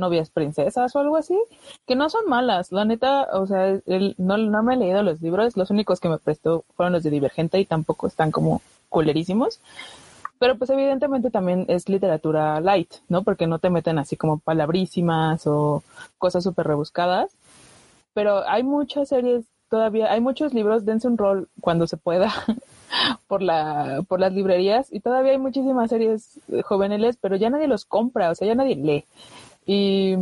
novias princesas o algo así, que no son malas. La neta, o sea, él, no, no me he leído los libros. Los únicos que me prestó fueron los de Divergente y tampoco están como culerísimos. Pero pues evidentemente también es literatura light, ¿no? Porque no te meten así como palabrísimas o cosas súper rebuscadas. Pero hay muchas series todavía, hay muchos libros, dense un rol cuando se pueda por la por las librerías y todavía hay muchísimas series juveniles, pero ya nadie los compra, o sea, ya nadie lee. Y,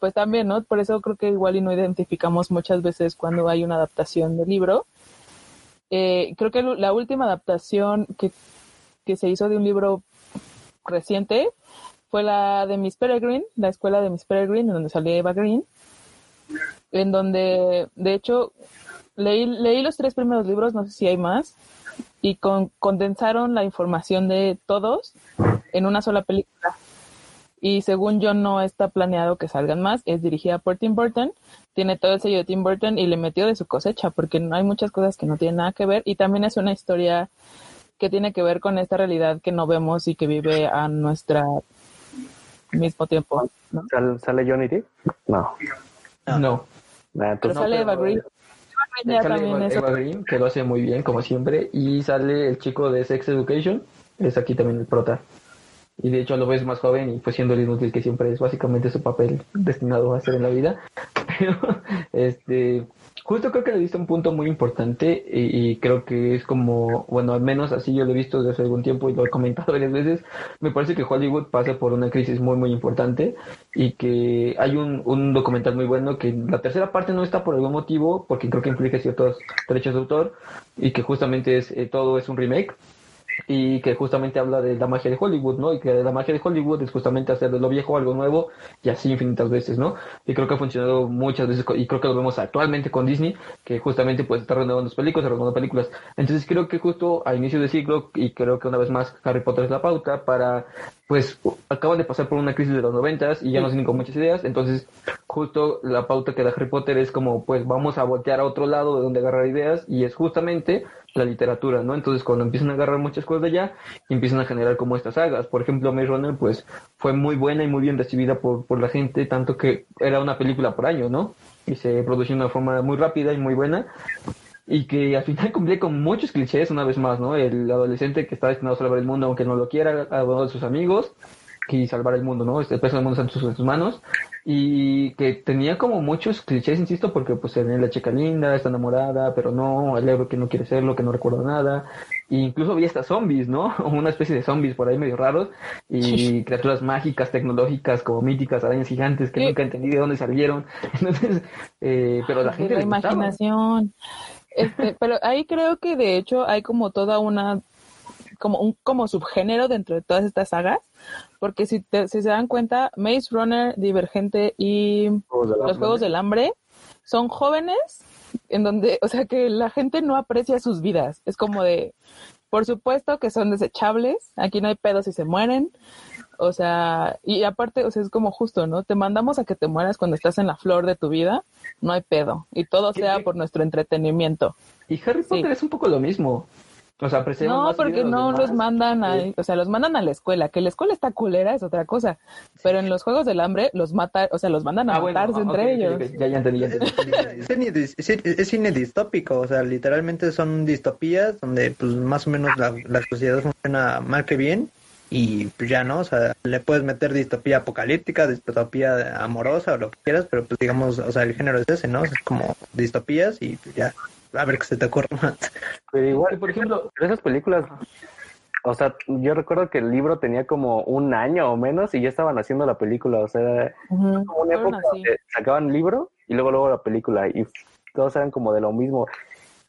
pues también, ¿no? Por eso creo que igual y no identificamos muchas veces cuando hay una adaptación del libro. Eh, creo que la última adaptación que, que se hizo de un libro reciente fue la de Miss Peregrine, la escuela de Miss Peregrine, en donde salía Eva Green, en donde, de hecho, leí, leí los tres primeros libros, no sé si hay más, y con, condensaron la información de todos en una sola película. Y según yo no está planeado que salgan más, es dirigida por Tim Burton, tiene todo el sello de Tim Burton y le metió de su cosecha, porque no hay muchas cosas que no tienen nada que ver, y también es una historia que tiene que ver con esta realidad que no vemos y que vive a nuestra mismo tiempo, ¿no? ¿Sale, sale Johnny Depp? No. No. Nah, Pero sale Eva Green. Eva ya Sale también Eva, es Eva Green, que lo hace muy bien, como siempre. Y sale el chico de Sex Education, es aquí también el prota. Y de hecho lo ves más joven y pues siendo el inútil que siempre es básicamente su papel destinado a hacer en la vida. Pero, este, justo creo que le diste un punto muy importante y, y creo que es como, bueno, al menos así yo lo he visto desde hace algún tiempo y lo he comentado varias veces. Me parece que Hollywood pasa por una crisis muy, muy importante y que hay un, un documental muy bueno que la tercera parte no está por algún motivo, porque creo que implica ciertos derechos de autor y que justamente es, eh, todo es un remake y que justamente habla de la magia de Hollywood, ¿no? Y que la magia de Hollywood es justamente hacer de lo viejo algo nuevo y así infinitas veces, ¿no? Y creo que ha funcionado muchas veces y creo que lo vemos actualmente con Disney, que justamente pues está renovando películas, renovando películas. Entonces creo que justo a inicio de siglo y creo que una vez más Harry Potter es la pauta para pues acaban de pasar por una crisis de los noventas y ya no tienen con muchas ideas, entonces justo la pauta que da Harry Potter es como pues vamos a voltear a otro lado de donde agarrar ideas y es justamente la literatura, ¿no? Entonces cuando empiezan a agarrar muchas cosas de allá y empiezan a generar como estas sagas, por ejemplo Maze Runner pues fue muy buena y muy bien recibida por, por la gente, tanto que era una película por año, ¿no? Y se produjo de una forma muy rápida y muy buena y que al final cumplía con muchos clichés una vez más, ¿no? El adolescente que está destinado a salvar el mundo aunque no lo quiera, a de sus amigos y salvar el mundo, ¿no? Este peso del mundo está en sus, manos y que tenía como muchos clichés, insisto, porque pues tenía la chica linda, está enamorada, pero no, el héroe que no quiere serlo, que no recuerda nada, e incluso había hasta zombies, ¿no? Una especie de zombies por ahí medio raros y criaturas mágicas, tecnológicas, como míticas, arañas gigantes que nunca entendí de dónde salieron, entonces, eh, pero la gente... La imaginación. Este, pero ahí creo que de hecho hay como toda una como un como subgénero dentro de todas estas sagas, porque si, se dan cuenta, Maze Runner, Divergente y los Juegos del Hambre son jóvenes en donde, o sea, que la gente no aprecia sus vidas. Es como de, por supuesto que son desechables, aquí no hay pedos si se mueren, o sea, y aparte, o sea, es como justo, ¿no? Te mandamos a que te mueras cuando estás en la flor de tu vida, no hay pedo. Y todo sea por nuestro entretenimiento. Y Harry Potter es un poco lo mismo. O sea, no, porque no los mandan a, o sea, los mandan a la escuela, que la escuela está culera es otra cosa, pero en los Juegos del Hambre los mata, o sea, los mandan a ah, matarse entre ellos. ya, ya entendí, ya entendí. es, cine distópico, o sea, literalmente son distopías donde pues más o menos la, la sociedad funciona mal que bien y pues ya no, o sea, le puedes meter distopía apocalíptica, distopía amorosa o lo que quieras, pero pues digamos, o sea, el género es ese, ¿no? Es como distopías y pues ya, a ver qué se te ocurre más. Pero igual, por ejemplo, esas películas, o sea, yo recuerdo que el libro tenía como un año o menos y ya estaban haciendo la película, o sea, como una época donde sacaban el libro y luego luego la película y todos eran como de lo mismo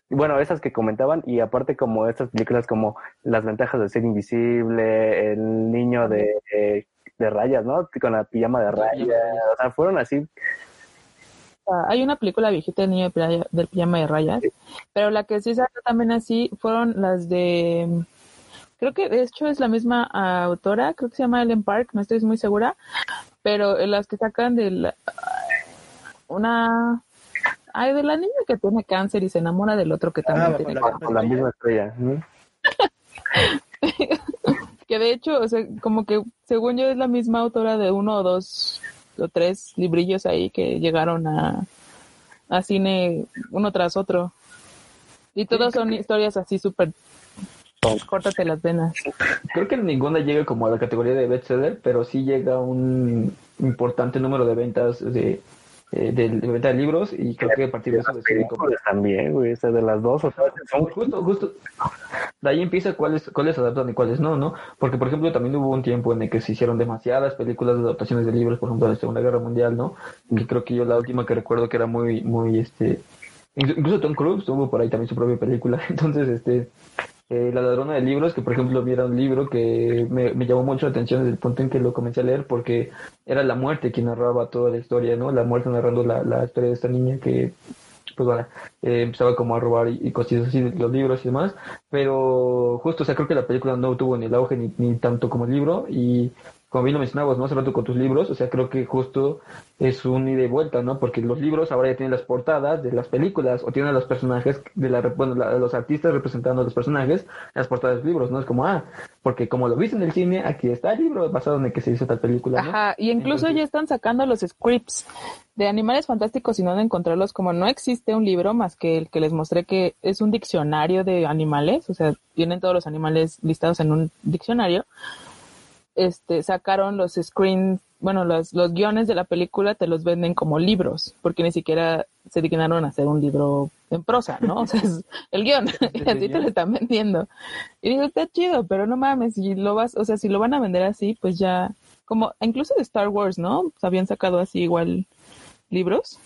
bueno, esas que comentaban y aparte como estas películas como Las ventajas de ser invisible, El niño de, de rayas, ¿no? Con la pijama de rayas, o sea, fueron así. Ah, hay una película viejita del niño del pijama de rayas, pero la que sí salió también así fueron las de, creo que de hecho es la misma autora, creo que se llama Ellen Park, no estoy muy segura, pero las que sacan de la, una Ay, de la niña que tiene cáncer y se enamora del otro que también ah, tiene cáncer. Con la misma estrella. que de hecho, o sea, como que según yo es la misma autora de uno o dos o tres librillos ahí que llegaron a, a cine uno tras otro. Y todas son historias así súper Córtate las venas. Creo que ninguna llega como a la categoría de bestseller, pero sí llega un importante número de ventas de eh, de, venta de libros y creo que a partir de eso también, güey, de las dos, o sea, son justo, justo, de ahí empieza cuáles, cuáles adaptan y cuáles no, ¿no? Porque, por ejemplo, también hubo un tiempo en el que se hicieron demasiadas películas de adaptaciones de libros, por ejemplo, de la Segunda Guerra Mundial, ¿no? Que creo que yo la última que recuerdo que era muy, muy, este, incluso Tom Cruise tuvo por ahí también su propia película, entonces, este, eh, La ladrona de libros, que por ejemplo viera un libro que me, llamó mucho la atención desde el punto en que lo comencé a leer, porque era la muerte quien narraba toda la historia, ¿no? La muerte narrando la, la historia de esta niña que, pues bueno, eh, empezaba como a robar y, y cositas así los libros y demás, pero justo, o sea, creo que la película no tuvo ni el auge ni, ni tanto como el libro, y como bien lo mencionabas, ¿no? Hace rato con tus libros, o sea, creo que justo es un ida y vuelta, ¿no? Porque los libros ahora ya tienen las portadas de las películas, o tienen a los personajes, de la, bueno, los artistas representando a los personajes, las portadas de los libros, ¿no? Es como, ah, porque como lo viste en el cine, aquí está el libro basado en el que se hizo tal película, ¿no? Ajá, y incluso ya están sacando los scripts de Animales Fantásticos y no de encontrarlos, como no existe un libro más que el que les mostré que es un diccionario de animales, o sea, tienen todos los animales listados en un diccionario, este, sacaron los screens, bueno, los, los guiones de la película te los venden como libros, porque ni siquiera se dignaron a hacer un libro en prosa, ¿no? O sea, es el guion, y así te lo están vendiendo. Y digo, está chido, pero no mames, si lo vas, o sea, si lo van a vender así, pues ya, como, incluso de Star Wars, ¿no? habían sacado así igual libros.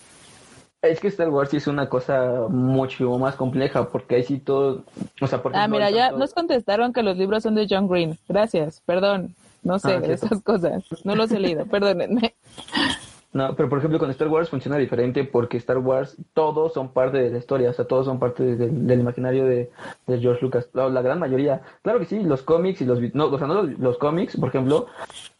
Es que Star Wars sí es una cosa mucho más compleja, porque ahí sí todo, o sea, por Ah, mira, ya nos contestaron que los libros son de John Green. Gracias, perdón. No sé, ah, esas cosas. No los he leído, perdónenme. No, pero por ejemplo con Star Wars funciona diferente porque Star Wars todos son parte de la historia, o sea, todos son parte del, del imaginario de, de George Lucas. La, la gran mayoría, claro que sí, los cómics y los, no, o sea, no los, los cómics, por ejemplo,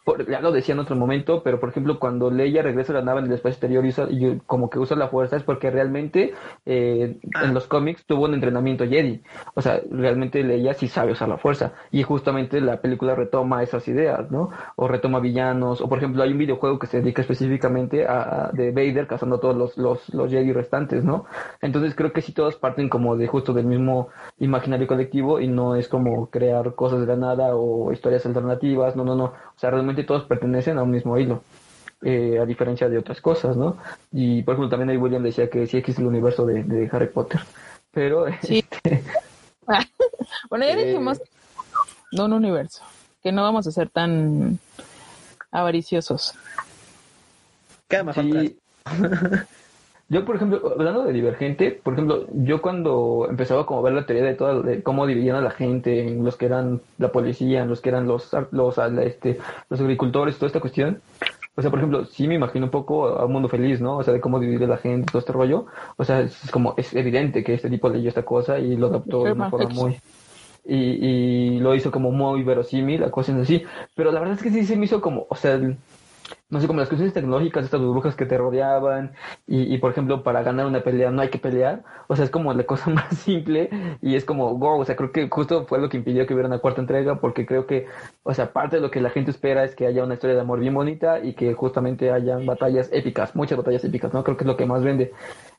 por- ya lo decía en otro momento, pero por ejemplo cuando Leia regresa a la nave en el espacio exterior y, usa- y como que usa la fuerza es porque realmente eh, en los cómics tuvo un entrenamiento Jedi, o sea, realmente Leia sí sabe usar la fuerza. Y justamente la película retoma esas ideas, ¿no? O retoma villanos, o por ejemplo hay un videojuego que se dedica específicamente a, a- de Vader cazando a todos los, los, los Jedi restantes, ¿no? Entonces creo que sí todos parten como de justo del mismo imaginario colectivo y no es como crear cosas de la nada o historias alternativas, no, no, no, o sea, realmente todos pertenecen a un mismo hilo. eh, a diferencia de otras cosas, ¿no? Y por ejemplo también ahí William decía que sí existe el universo de, de Harry Potter, pero Sí. este, Bueno, ya Eh. dijimos no un universo, que no vamos a ser tan avariciosos. Queda mejor Sí. Yo, por ejemplo, hablando de Divergente, por ejemplo, yo cuando empezaba como a ver la teoría de toda, de cómo dividían a la gente en los que eran la policía, en los que eran los, los, este, los agricultores, toda esta cuestión. O sea, por ejemplo, sí me imagino un poco a un mundo feliz, ¿no? O sea, de cómo dividir a la gente, todo este rollo. O sea, es, es como, es evidente que este tipo leyó esta cosa y lo adaptó de una forma Perfecto. muy, y, y lo hizo como muy verosímil, a cosas así. Pero la verdad es que sí se me hizo como, o sea, el- no sé, como las cuestiones tecnológicas, estas burbujas que te rodeaban, y, por ejemplo, para ganar una pelea no hay que pelear, o sea, es como la cosa más simple, y es como, wow, o sea, creo que justo fue lo que impidió que hubiera una cuarta entrega, porque creo que, o sea, parte de lo que la gente espera es que haya una historia de amor bien bonita y que justamente hayan batallas épicas, muchas batallas épicas, ¿no? Creo que es lo que más vende.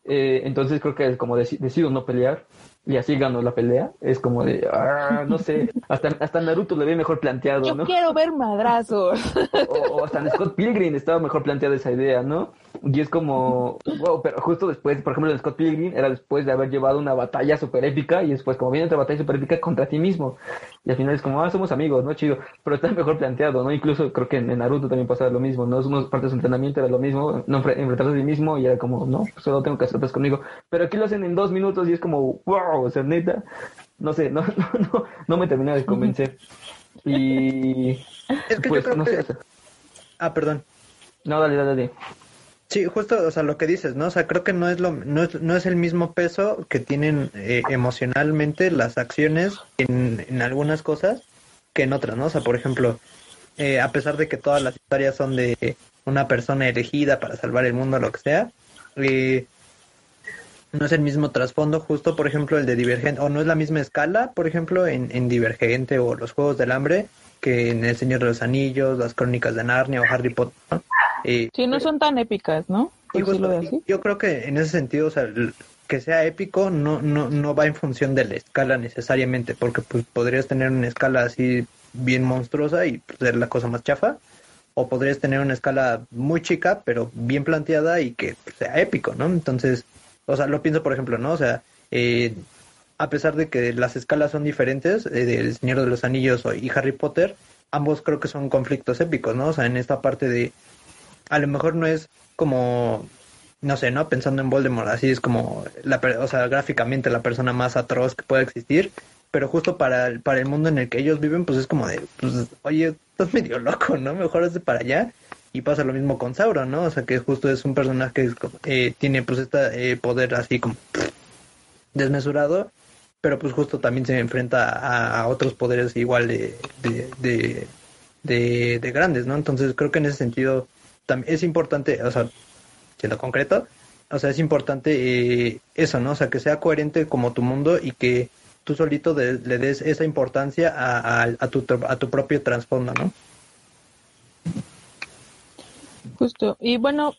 Eh, entonces creo que es como deci- decido no pelear, y así ganó la pelea, es como de, ah, no sé, hasta, hasta Naruto le ve mejor planteado, Yo ¿no? quiero ver madrazos. o, o hasta en Scott Pilgrim estaba mejor planteada esa idea, ¿no? Y es como, wow, pero justo después, por ejemplo, en Scott Pilgrim era después de haber llevado una batalla súper épica y después como viene otra batalla súper épica contra ti mismo. Y al final es como, ah, somos amigos, ¿no? Chido. Pero está mejor planteado, ¿no? Incluso creo que en, en Naruto también pasaba lo mismo, ¿no? Unas partes de su entrenamiento era lo mismo, no enfre- enfrentarse a sí mismo y era como, no, solo tengo que hacer conmigo. Pero aquí lo hacen en dos minutos y es como, wow, o sea, neta, no sé, no, no, no, no me termina de convencer. Y Es que pues, yo creo no que... sé, Ah, perdón. no, dale, dale, dale. Sí, justo, o sea, lo que dices, ¿no? O sea, creo que no es lo, no es, no es el mismo peso que tienen eh, emocionalmente las acciones en, en algunas cosas que en otras, ¿no? O sea, por ejemplo, eh, a pesar de que todas las historias son de una persona elegida para salvar el mundo, lo que sea, eh, no es el mismo trasfondo, justo, por ejemplo, el de Divergente, o no es la misma escala, por ejemplo, en, en Divergente o los Juegos del Hambre, que en El Señor de los Anillos, las Crónicas de Narnia o Harry Potter, ¿no? Eh, Sí, no son tan épicas, ¿no? y justo, así. yo creo que en ese sentido, o sea, que sea épico no, no, no va en función de la escala necesariamente, porque pues podrías tener una escala así bien monstruosa y pues, ser la cosa más chafa, o podrías tener una escala muy chica, pero bien planteada y que pues, sea épico, ¿no? Entonces, o sea, lo pienso, por ejemplo, ¿no? O sea, eh, a pesar de que las escalas son diferentes, eh, del Señor de los Anillos y Harry Potter, ambos creo que son conflictos épicos, ¿no? O sea, en esta parte de, a lo mejor no es como, no sé, ¿no? Pensando en Voldemort, así es como, la, o sea, gráficamente la persona más atroz que pueda existir, pero justo para, el- para el mundo en el que ellos viven, pues es como de, pues, oye, estás medio loco, ¿no? Mejor hazte para allá. Y pasa lo mismo con Sauron, ¿no? O sea, que justo es un personaje que eh, tiene pues este poder así como desmesurado, pero pues justo también se enfrenta a, otros poderes igual de, de, de, de- de grandes, ¿no? Entonces creo que en ese sentido también es importante, o sea, siendo concreto, o sea, es importante eh, eso, ¿no? O sea, que sea coherente como tu mundo y que tú solito le des esa importancia a, tu, a tu propio trasfondo, ¿no? Justo. Y bueno,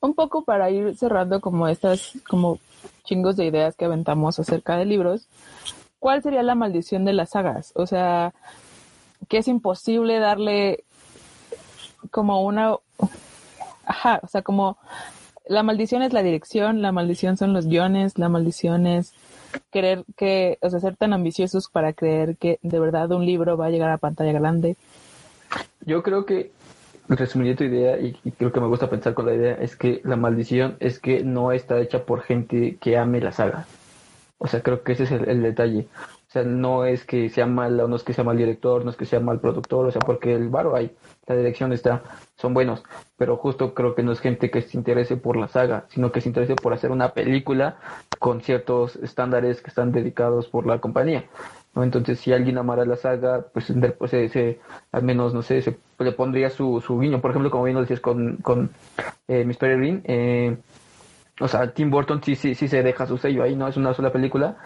un poco para ir cerrando como estas, como chingos de ideas que aventamos acerca de libros, ¿cuál sería la maldición de las sagas? O sea, que es imposible darle como una... Ajá, o sea, como la maldición es la dirección, la maldición son los guiones, la maldición es querer que, o sea, ser tan ambiciosos para creer que de verdad un libro va a llegar a pantalla grande. Yo creo que, resumiría tu idea, y, creo que me gusta pensar con la idea, es que la maldición es que no está hecha por gente que ame la saga. O sea, creo que ese es el, detalle. O sea, no es que sea mal, no es que sea mal director, no es que sea mal productor, o sea, porque el varo hay, la dirección está, son buenos, pero justo creo que no es gente que se interese por la saga, sino que se interese por hacer una película con ciertos estándares que están dedicados por la compañía. ¿No? Entonces, si alguien amara la saga, pues, pues se, al menos, no sé, se le pondría su, su guiño. Por ejemplo, como bien lo decías con, con eh, Miss Peregrine, eh, o sea, Tim Burton sí, sí, sí se deja su sello ahí, no es una sola película,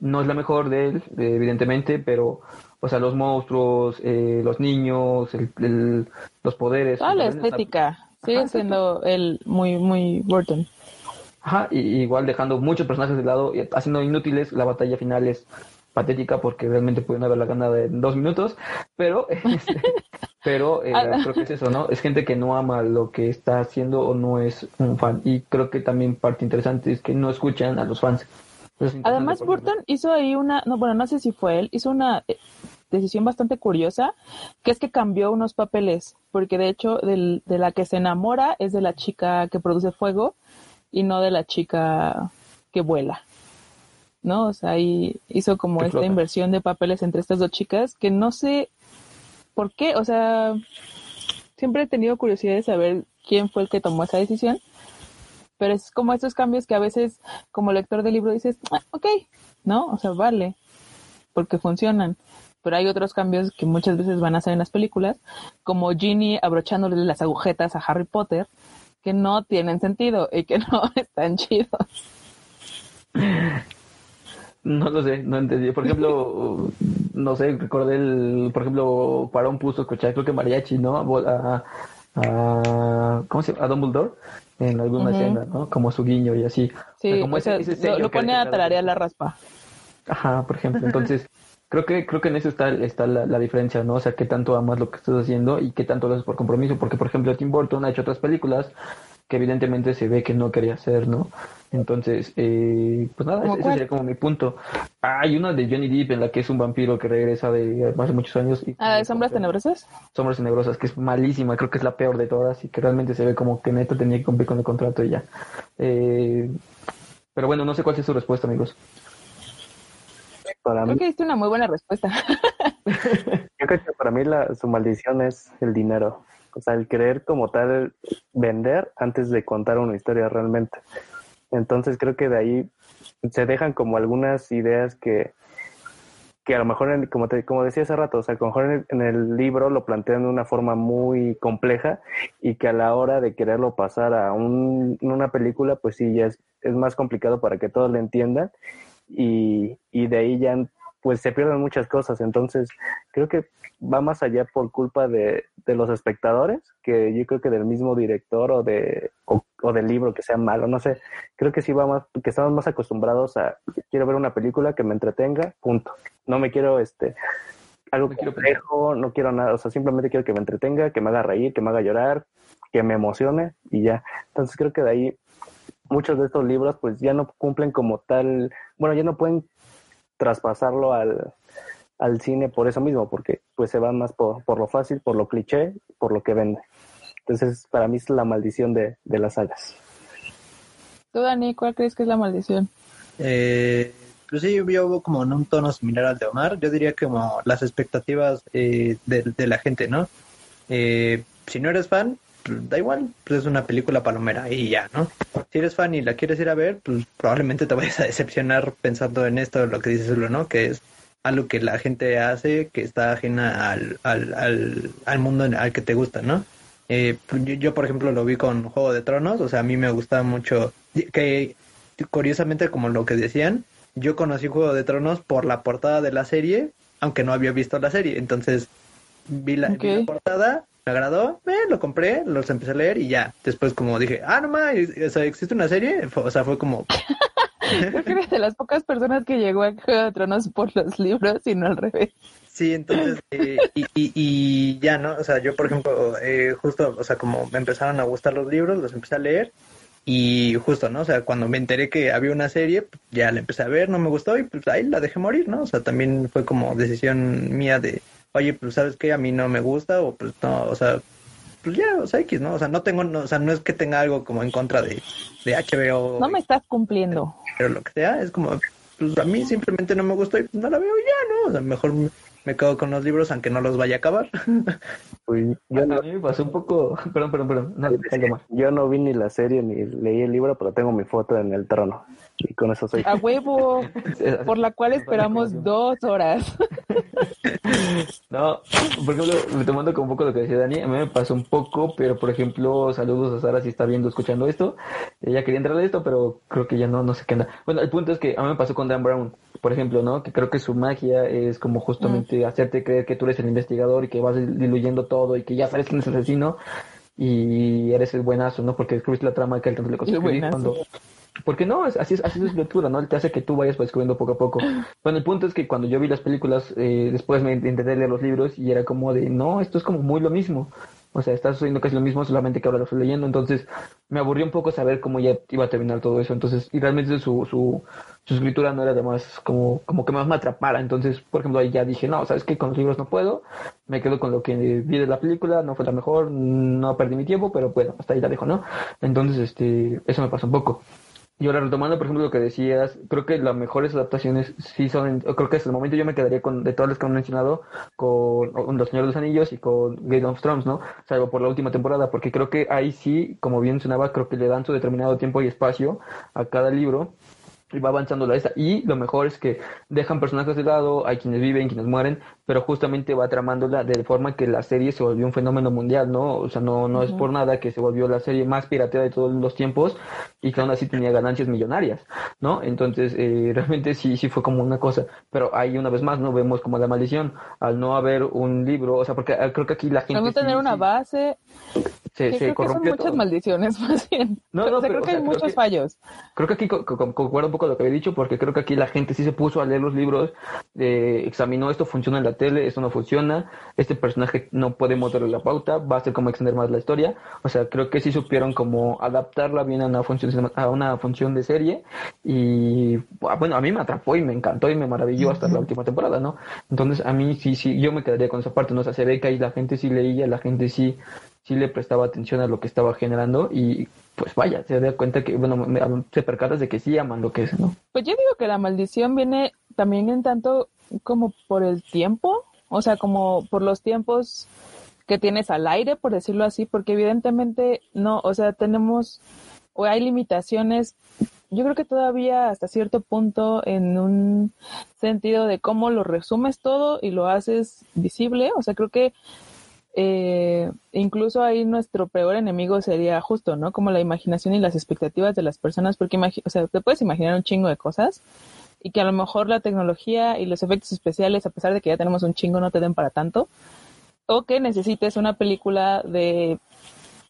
no es la mejor de él, evidentemente, pero, o sea, los monstruos, eh, los niños, el, los poderes. Ah, la estética, sigue siendo él muy, muy Burton. Ajá, y, igual dejando muchos personajes de lado, y haciendo inútiles, la batalla final es patética porque realmente pueden haberla ganado en dos minutos, pero este, pero eh, ah. creo que es eso, ¿no? Es gente que no ama lo que está haciendo o no es un fan y creo que también parte interesante es que no escuchan a los fans. Además, Burton hizo ahí una, no, bueno, no sé si fue él, hizo una eh, decisión bastante curiosa, que es que cambió unos papeles, porque de hecho de la que se enamora es de la chica que produce fuego y no de la chica que vuela. ¿No? O sea, ahí hizo como esta inversión de papeles entre estas dos chicas que no sé por qué, o sea, siempre he tenido curiosidad de saber quién fue el que tomó esa decisión, pero es como estos cambios que a veces como lector del libro dices, ah, ok, ¿no? O sea, vale, porque funcionan. Pero hay otros cambios que muchas veces van a hacer en las películas, como Ginny abrochándole las agujetas a Harry Potter, que no tienen sentido y que no están chidos. No lo sé, no entendí. Por ejemplo, no sé, recordé el, por ejemplo, para un puso escuchar, creo que mariachi, ¿no? A, a, ¿cómo se llama? A Dumbledore en alguna escena, ¿no? Como su guiño y así. Sí, como ese, lo, pone a tararear la raspa. Ajá, por ejemplo. Entonces, creo que creo que en eso está está la, la, diferencia, ¿no? O sea, qué tanto amas lo que estás haciendo y qué tanto lo haces por compromiso. Porque, por ejemplo, Tim Burton ha hecho otras películas que evidentemente se ve que no quería hacer, ¿no? Entonces, eh, pues nada, ese sería como mi punto. hay una de Johnny Depp en la que es un vampiro que regresa de hace muchos años. Y, ah, ¿Sombras Tenebrosas? Sombras Tenebrosas, que es malísima, creo que es la peor de todas y que realmente se ve como que Neto tenía que cumplir con el contrato y ya. Eh, pero bueno, no sé cuál es su respuesta, amigos. Para creo que diste una muy buena respuesta. Yo creo que para mí la, su maldición es el dinero. O sea, el querer como tal vender antes de contar una historia realmente. Entonces creo que de ahí se dejan como algunas ideas que, que a lo mejor, como, te, como decía hace rato, o sea, a lo mejor en el, libro lo plantean de una forma muy compleja y que a la hora de quererlo pasar a un, una película, pues sí, ya es, es más complicado para que todos lo entiendan y, y de ahí ya pues se pierden muchas cosas. Entonces, creo que va más allá por culpa de, los espectadores, que yo creo que del mismo director o de o, del libro que sea malo, no sé. Creo que sí va más, que estamos más acostumbrados a quiero ver una película que me entretenga, punto. No me quiero este algo no complejo, no quiero nada, o sea, simplemente quiero que me entretenga, que me haga reír, que me haga llorar, que me emocione y ya. Entonces creo que de ahí muchos de estos libros pues ya no cumplen como tal, bueno, ya no pueden traspasarlo al, al cine por eso mismo, porque pues se va más por, por lo fácil, por lo cliché, por lo que vende. Entonces, para mí es la maldición de, de las sagas. ¿Tú, Dani, cuál crees que es la maldición? Eh, pues sí, yo como en un tono similar al de Omar, yo diría como las expectativas eh, de, de, la gente, ¿no? Eh, si no eres fan, pues, da igual, pues es una película palomera y ya, ¿no? Si eres fan y la quieres ir a ver, pues probablemente te vayas a decepcionar pensando en esto, lo que dices, ¿no? Que es algo que la gente hace que está ajena al, al, al, al mundo al que te gusta, ¿no? Eh, pues, yo, por ejemplo, lo vi con Juego de Tronos, o sea, a mí me gusta mucho, que curiosamente, como lo que decían, yo conocí Juego de Tronos por la portada de la serie, aunque no había visto la serie, entonces vi la, vi la portada me agradó, eh, lo compré, los empecé a leer y ya. Después como dije, ah, no o sea, existe una serie, o sea, fue como... Creo que de las pocas personas que llegó a Juego de Tronos por los libros y no al revés. Sí, entonces, eh, y, y, y, ya, ¿no? O sea, yo, por ejemplo, eh, justo, o sea, como me empezaron a gustar los libros, los empecé a leer y justo, ¿no? O sea, cuando me enteré que había una serie, pues, ya la empecé a ver, no me gustó y pues ahí la dejé morir, ¿no? O sea, también fue como decisión mía de, oye, pues sabes que a mí no me gusta o pues no, o sea, pues ya, o sea, X, ¿no? O sea, no tengo, no, o sea, no es que tenga algo como en contra de, de HBO. No me estás cumpliendo. Pero lo que sea, es como, pues a mí simplemente no me gustó y pues, no la veo ya, ¿no? O sea, mejor me quedo con los libros aunque no los vaya a acabar. Pues, yo no, a mí me pasó un poco, perdón, perdón, perdón, no, yo no vi ni la serie ni leí el libro, pero tengo mi foto en el trono y con eso soy. A huevo, por la cual esperamos dos horas. No, por ejemplo, retomando con un poco lo que decía Dani, a mí me pasó un poco, pero por ejemplo, saludos a Sara si está viendo, escuchando esto. Ella quería entrar a esto, pero creo que ya no, no sé qué anda. Bueno, el punto es que a mí me pasó con Dan Brown, por ejemplo, ¿no? Que creo que su magia es como justamente hacerte creer que tú eres el investigador y que vas diluyendo todo y que ya sabes quién es el asesino y eres el buenazo, ¿no? Porque descubriste la trama que él tanto le costó cuando porque no, así es, así es lectura, ¿no? Te hace que tú vayas descubriendo poco a poco. Bueno, el punto es que cuando yo vi las películas, eh, después me intenté leer los libros y era como de, no, esto es como muy lo mismo. O sea, está sucediendo casi lo mismo, solamente que ahora lo estoy leyendo. Entonces, me aburrió un poco saber cómo ya iba a terminar todo eso. Entonces, y realmente su, su, su escritura no era de más, como, como que más me atrapara. Entonces, por ejemplo, ahí ya dije, no, ¿sabes qué? Con los libros no puedo. Me quedo con lo que vi de la película. No fue la mejor, no perdí mi tiempo, pero bueno, hasta ahí la dejo, ¿no? Entonces, este, eso me pasó un poco. Y ahora retomando, por ejemplo, lo que decías, creo que las mejores adaptaciones sí son, creo que hasta el momento yo me quedaría con, de todas las que han mencionado, con Los Señores de los Anillos y con Game of Thrones, ¿no? Salvo por la última temporada, porque creo que ahí sí, como bien mencionaba, creo que le dan su determinado tiempo y espacio a cada libro y va avanzando la esa. Y lo mejor es que dejan personajes de lado, hay quienes viven, quienes mueren, pero justamente va tramándola de forma que la serie se volvió un fenómeno mundial, ¿no? O sea, no, no es por nada que se volvió la serie más pirateada de todos los tiempos y que aún así tenía ganancias millonarias, ¿no? Entonces, eh, realmente sí, sí fue como una cosa. Pero ahí una vez más, ¿no? Vemos como la maldición, al no haber un libro, o sea, porque eh, creo que aquí la gente... Al no tener una base, se, se creo son muchas maldiciones, más bien. No, no, pero, creo que hay muchos fallos. Creo que aquí concuerdo un poco lo que había dicho, porque creo que aquí la gente sí se puso a leer los libros, eh, examinó esto, funciona en la tele, esto no funciona, este personaje no podemos darle la pauta, va a ser como extender más la historia. O sea, creo que sí supieron como adaptarla bien a una función, a una función de serie. Y ah, bueno, a mí me atrapó y me encantó y me maravilló hasta la última temporada, ¿no? Entonces, a mí sí, sí, yo me quedaría con esa parte, ¿no? O sea, se ve que ahí la gente sí leía, la gente sí sí le prestaba atención a lo que estaba generando y pues vaya, se da cuenta que, bueno, se percatas de que sí aman lo que es, ¿no? Pues yo digo que la maldición viene también en tanto como por el tiempo, o sea, como por los tiempos que tienes al aire, por decirlo así, porque evidentemente no, o sea, tenemos o hay limitaciones, yo creo que todavía hasta cierto punto en un sentido de cómo lo resumes todo y lo haces visible, o sea, creo que eh, incluso ahí nuestro peor enemigo sería justo, ¿no? Como la imaginación y las expectativas de las personas, porque o sea, te puedes imaginar un chingo de cosas y que a lo mejor la tecnología y los efectos especiales, a pesar de que ya tenemos un chingo, no te den para tanto, o que necesites una película de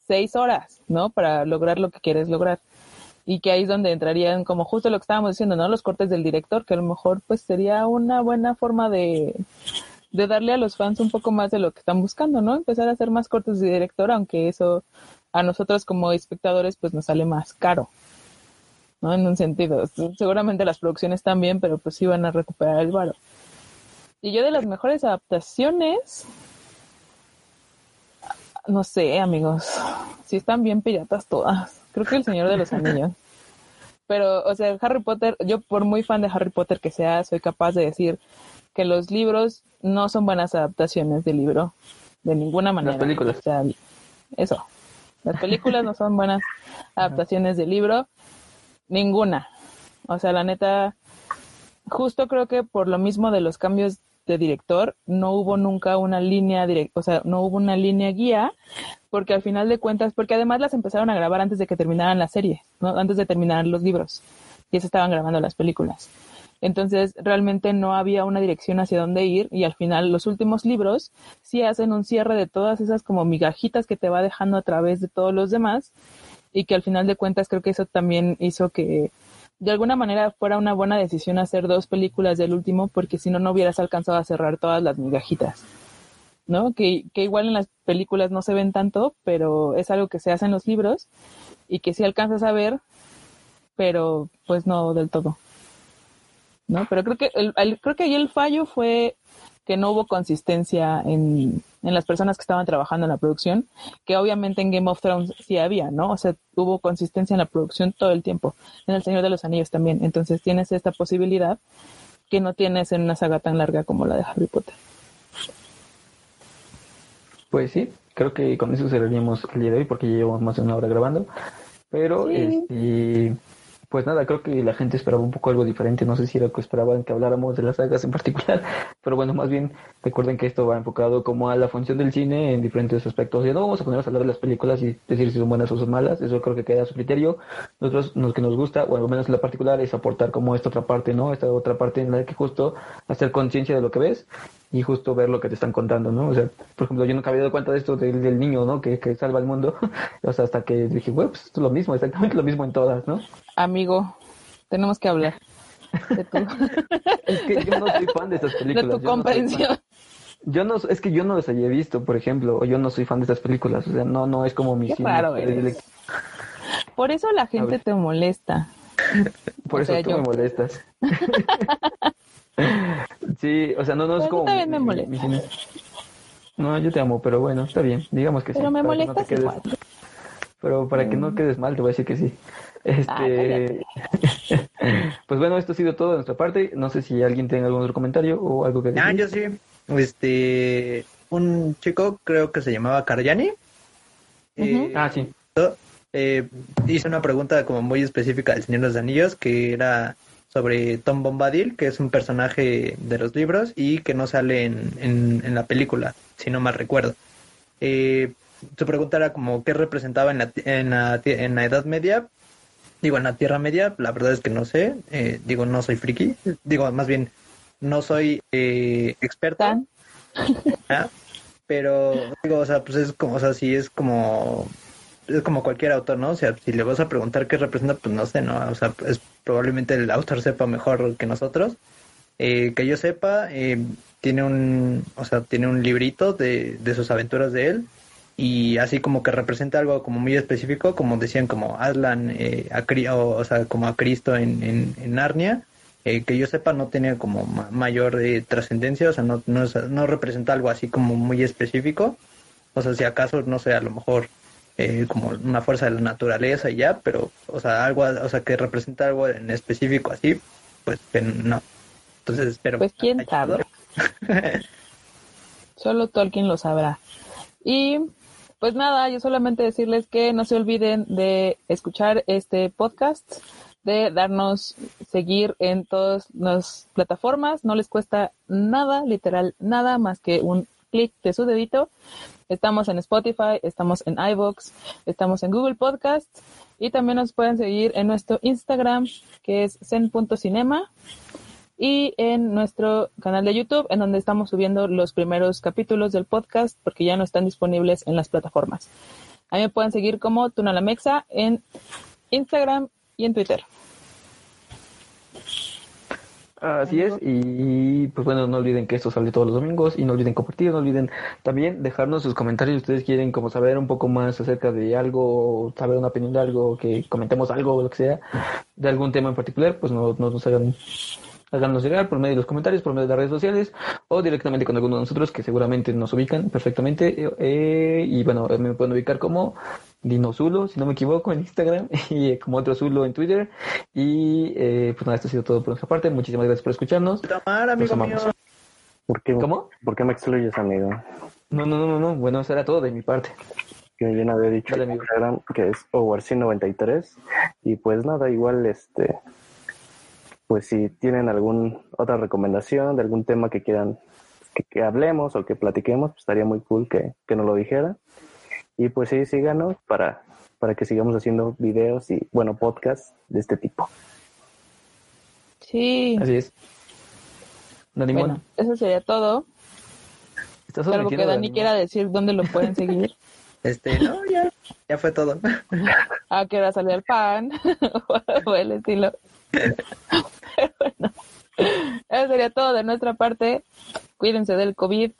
seis horas, ¿no? Para lograr lo que quieres lograr. Y que ahí es donde entrarían como justo lo que estábamos diciendo, ¿no? Los cortes del director, que a lo mejor pues sería una buena forma de de darle a los fans un poco más de lo que están buscando, ¿no? Empezar a hacer más cortes de director, aunque eso a nosotros como espectadores pues nos sale más caro, ¿no? En un sentido, seguramente las producciones también, pero pues sí van a recuperar el varo. Y yo de las mejores adaptaciones, no sé, amigos, si están bien piratas todas. Creo que El Señor de los Anillos. Pero, o sea, Harry Potter, yo por muy fan de Harry Potter que sea, soy capaz de decir que los libros no son buenas adaptaciones del libro, de ninguna manera. Las películas. O sea, eso. Las películas no son buenas adaptaciones del libro, ninguna. O sea, la neta, justo creo que por lo mismo de los cambios de director, no hubo nunca una línea directa, o sea, no hubo una línea guía, porque al final de cuentas, porque además las empezaron a grabar antes de que terminaran la serie, ¿no? antes de terminar los libros, y se estaban grabando las películas. Entonces, realmente no había una dirección hacia dónde ir y al final los últimos libros sí hacen un cierre de todas esas como migajitas que te va dejando a través de todos los demás y que al final de cuentas creo que eso también hizo que de alguna manera fuera una buena decisión hacer dos películas del último porque si no, no hubieras alcanzado a cerrar todas las migajitas. ¿No? Que, que igual en las películas no se ven tanto, pero es algo que se hace en los libros y que sí alcanzas a ver, pero pues no del todo. ¿No? Pero creo que el, creo que ahí el fallo fue que no hubo consistencia en, en las personas que estaban trabajando en la producción, que obviamente en Game of Thrones sí había, ¿no? O sea, hubo consistencia en la producción todo el tiempo. En El Señor de los Anillos también. Entonces tienes esta posibilidad que no tienes en una saga tan larga como la de Harry Potter. Pues sí, creo que con eso cerraríamos el día de hoy porque ya llevamos más de una hora grabando. Pero, este, pues nada, creo que la gente esperaba un poco algo diferente. No sé si era que esperaban que habláramos de las sagas en particular, pero bueno, más bien recuerden que esto va enfocado como a la función del cine en diferentes aspectos. Ya no vamos a ponernos a hablar de las películas y decir si son buenas o son malas, eso creo que queda a su criterio. Nosotros, lo que nos gusta, o al menos en la particular, es aportar como esta otra parte, ¿no? Esta otra parte en la que justo hacer conciencia de lo que ves y justo ver lo que te están contando, ¿no? O sea, por ejemplo, yo nunca había dado cuenta de esto del, niño, ¿no? Que, que salva el mundo. o sea, hasta que dije, bueno, pues esto es lo mismo, exactamente lo mismo en todas, ¿no? Amigo, tenemos que hablar de tu, Es que yo no soy fan de estas de películas. tu yo no soy fan. comprensión. Yo no, es que yo no las haya visto, por ejemplo, o yo no soy fan de estas películas, o sea, no, no es como mi Qué cine raro eres. Por eso la gente te molesta. Por O eso sea, tú yo. me molestas. sí, o sea, no, no es Pero como. también me mi- molesta. mi cine. No, yo te amo, pero bueno, está bien, digamos que Pero sí. me no te molestas quedes- igual. Pero para que no quedes mal, te voy a decir que sí. Ah, Este, pues bueno, esto ha sido todo de nuestra parte. No sé si alguien tiene algún otro comentario o algo que decir. Ah, yo sí. Este, un chico, creo que se llamaba Karyani. eh, Ah, sí. eh, hizo una pregunta como muy específica del Señor de los Anillos, que era sobre Tom Bombadil, que es un personaje de los libros y que no sale en, en, en la película, si no mal recuerdo. Eh, su pregunta era como qué representaba en la, en, la, en la Edad Media. Digo, en la Tierra Media, la verdad es que no sé. Eh, digo, no soy friki. Digo, más bien, no soy eh. ¿ah? Pero, digo, o sea, pues es como, o sea, sí es como, es como cualquier autor, ¿no? O sea, si le vas a preguntar qué representa, pues no sé, ¿no? O sea, es probablemente el autor sepa mejor que nosotros. Eh, que yo sepa, eh, tiene un, o sea, tiene un librito de, de sus aventuras de él y así como que representa algo como muy específico, como decían como Aslan, eh, a Cri- o, o sea, como a Cristo en, en, en Narnia, eh, que yo sepa no tiene como ma- mayor eh, trascendencia, o sea, no, no, es- no representa algo así como muy específico, o sea, si acaso, no sé, a lo mejor eh, como una fuerza de la naturaleza y ya, pero, o sea, algo, o sea, que representa algo en específico así, pues no. Entonces, pero Pues quién sabe. Solo Tolkien lo sabrá. Y pues nada, yo solamente decirles que no se olviden de escuchar este podcast, de darnos seguir en todas las plataformas. No les cuesta nada, literal, nada más que un clic de su dedito. Estamos en Spotify, estamos en iVoox, estamos en Google Podcast y también nos pueden seguir en nuestro Instagram que es zen.cinema y en nuestro canal de YouTube, en donde estamos subiendo los primeros capítulos del podcast, porque ya no están disponibles en las plataformas. A mí me pueden seguir como Tunalamexa en Instagram y en Twitter. Así es, y pues bueno, no olviden que esto sale todos los domingos y no olviden compartir, no olviden también dejarnos sus comentarios si ustedes quieren como saber un poco más acerca de algo, saber una opinión de algo, que comentemos algo o lo que sea, de algún tema en particular, pues no, no nos hagan háganos llegar por medio de los comentarios, por medio de las redes sociales o directamente con alguno de nosotros que seguramente nos ubican perfectamente. eh, y bueno, me pueden ubicar como Dinozulo, si no me equivoco, en Instagram y eh, como otro Zulo en Twitter. Y eh, pues nada, esto ha sido todo por nuestra parte. Muchísimas gracias por escucharnos. Tomar, Los amigo mío. ¿Por qué, ¿Cómo? ¿Por qué me excluyes, amigo? No, no, no, no, no. Bueno, eso era todo de mi parte. Que no había dicho Dale, en amigo. Instagram que es Owarcin93. Y pues nada, igual este pues si tienen algún otra recomendación de algún tema que quieran que, que hablemos o que platiquemos, pues estaría muy cool que, que nos lo dijera. Y pues sí, síganos para, para que sigamos haciendo videos y, bueno, podcasts de este tipo. Sí. Así es. Dani Bueno, Mon, eso sería todo. ¿estás Salvo que Dani quiera decir dónde lo pueden seguir. Este, no, ya, ya fue todo. a qué hora sale el pan o el estilo. Pero bueno, eso sería todo de nuestra parte. Cuídense del COVID.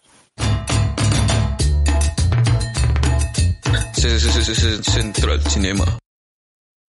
Central Cinema.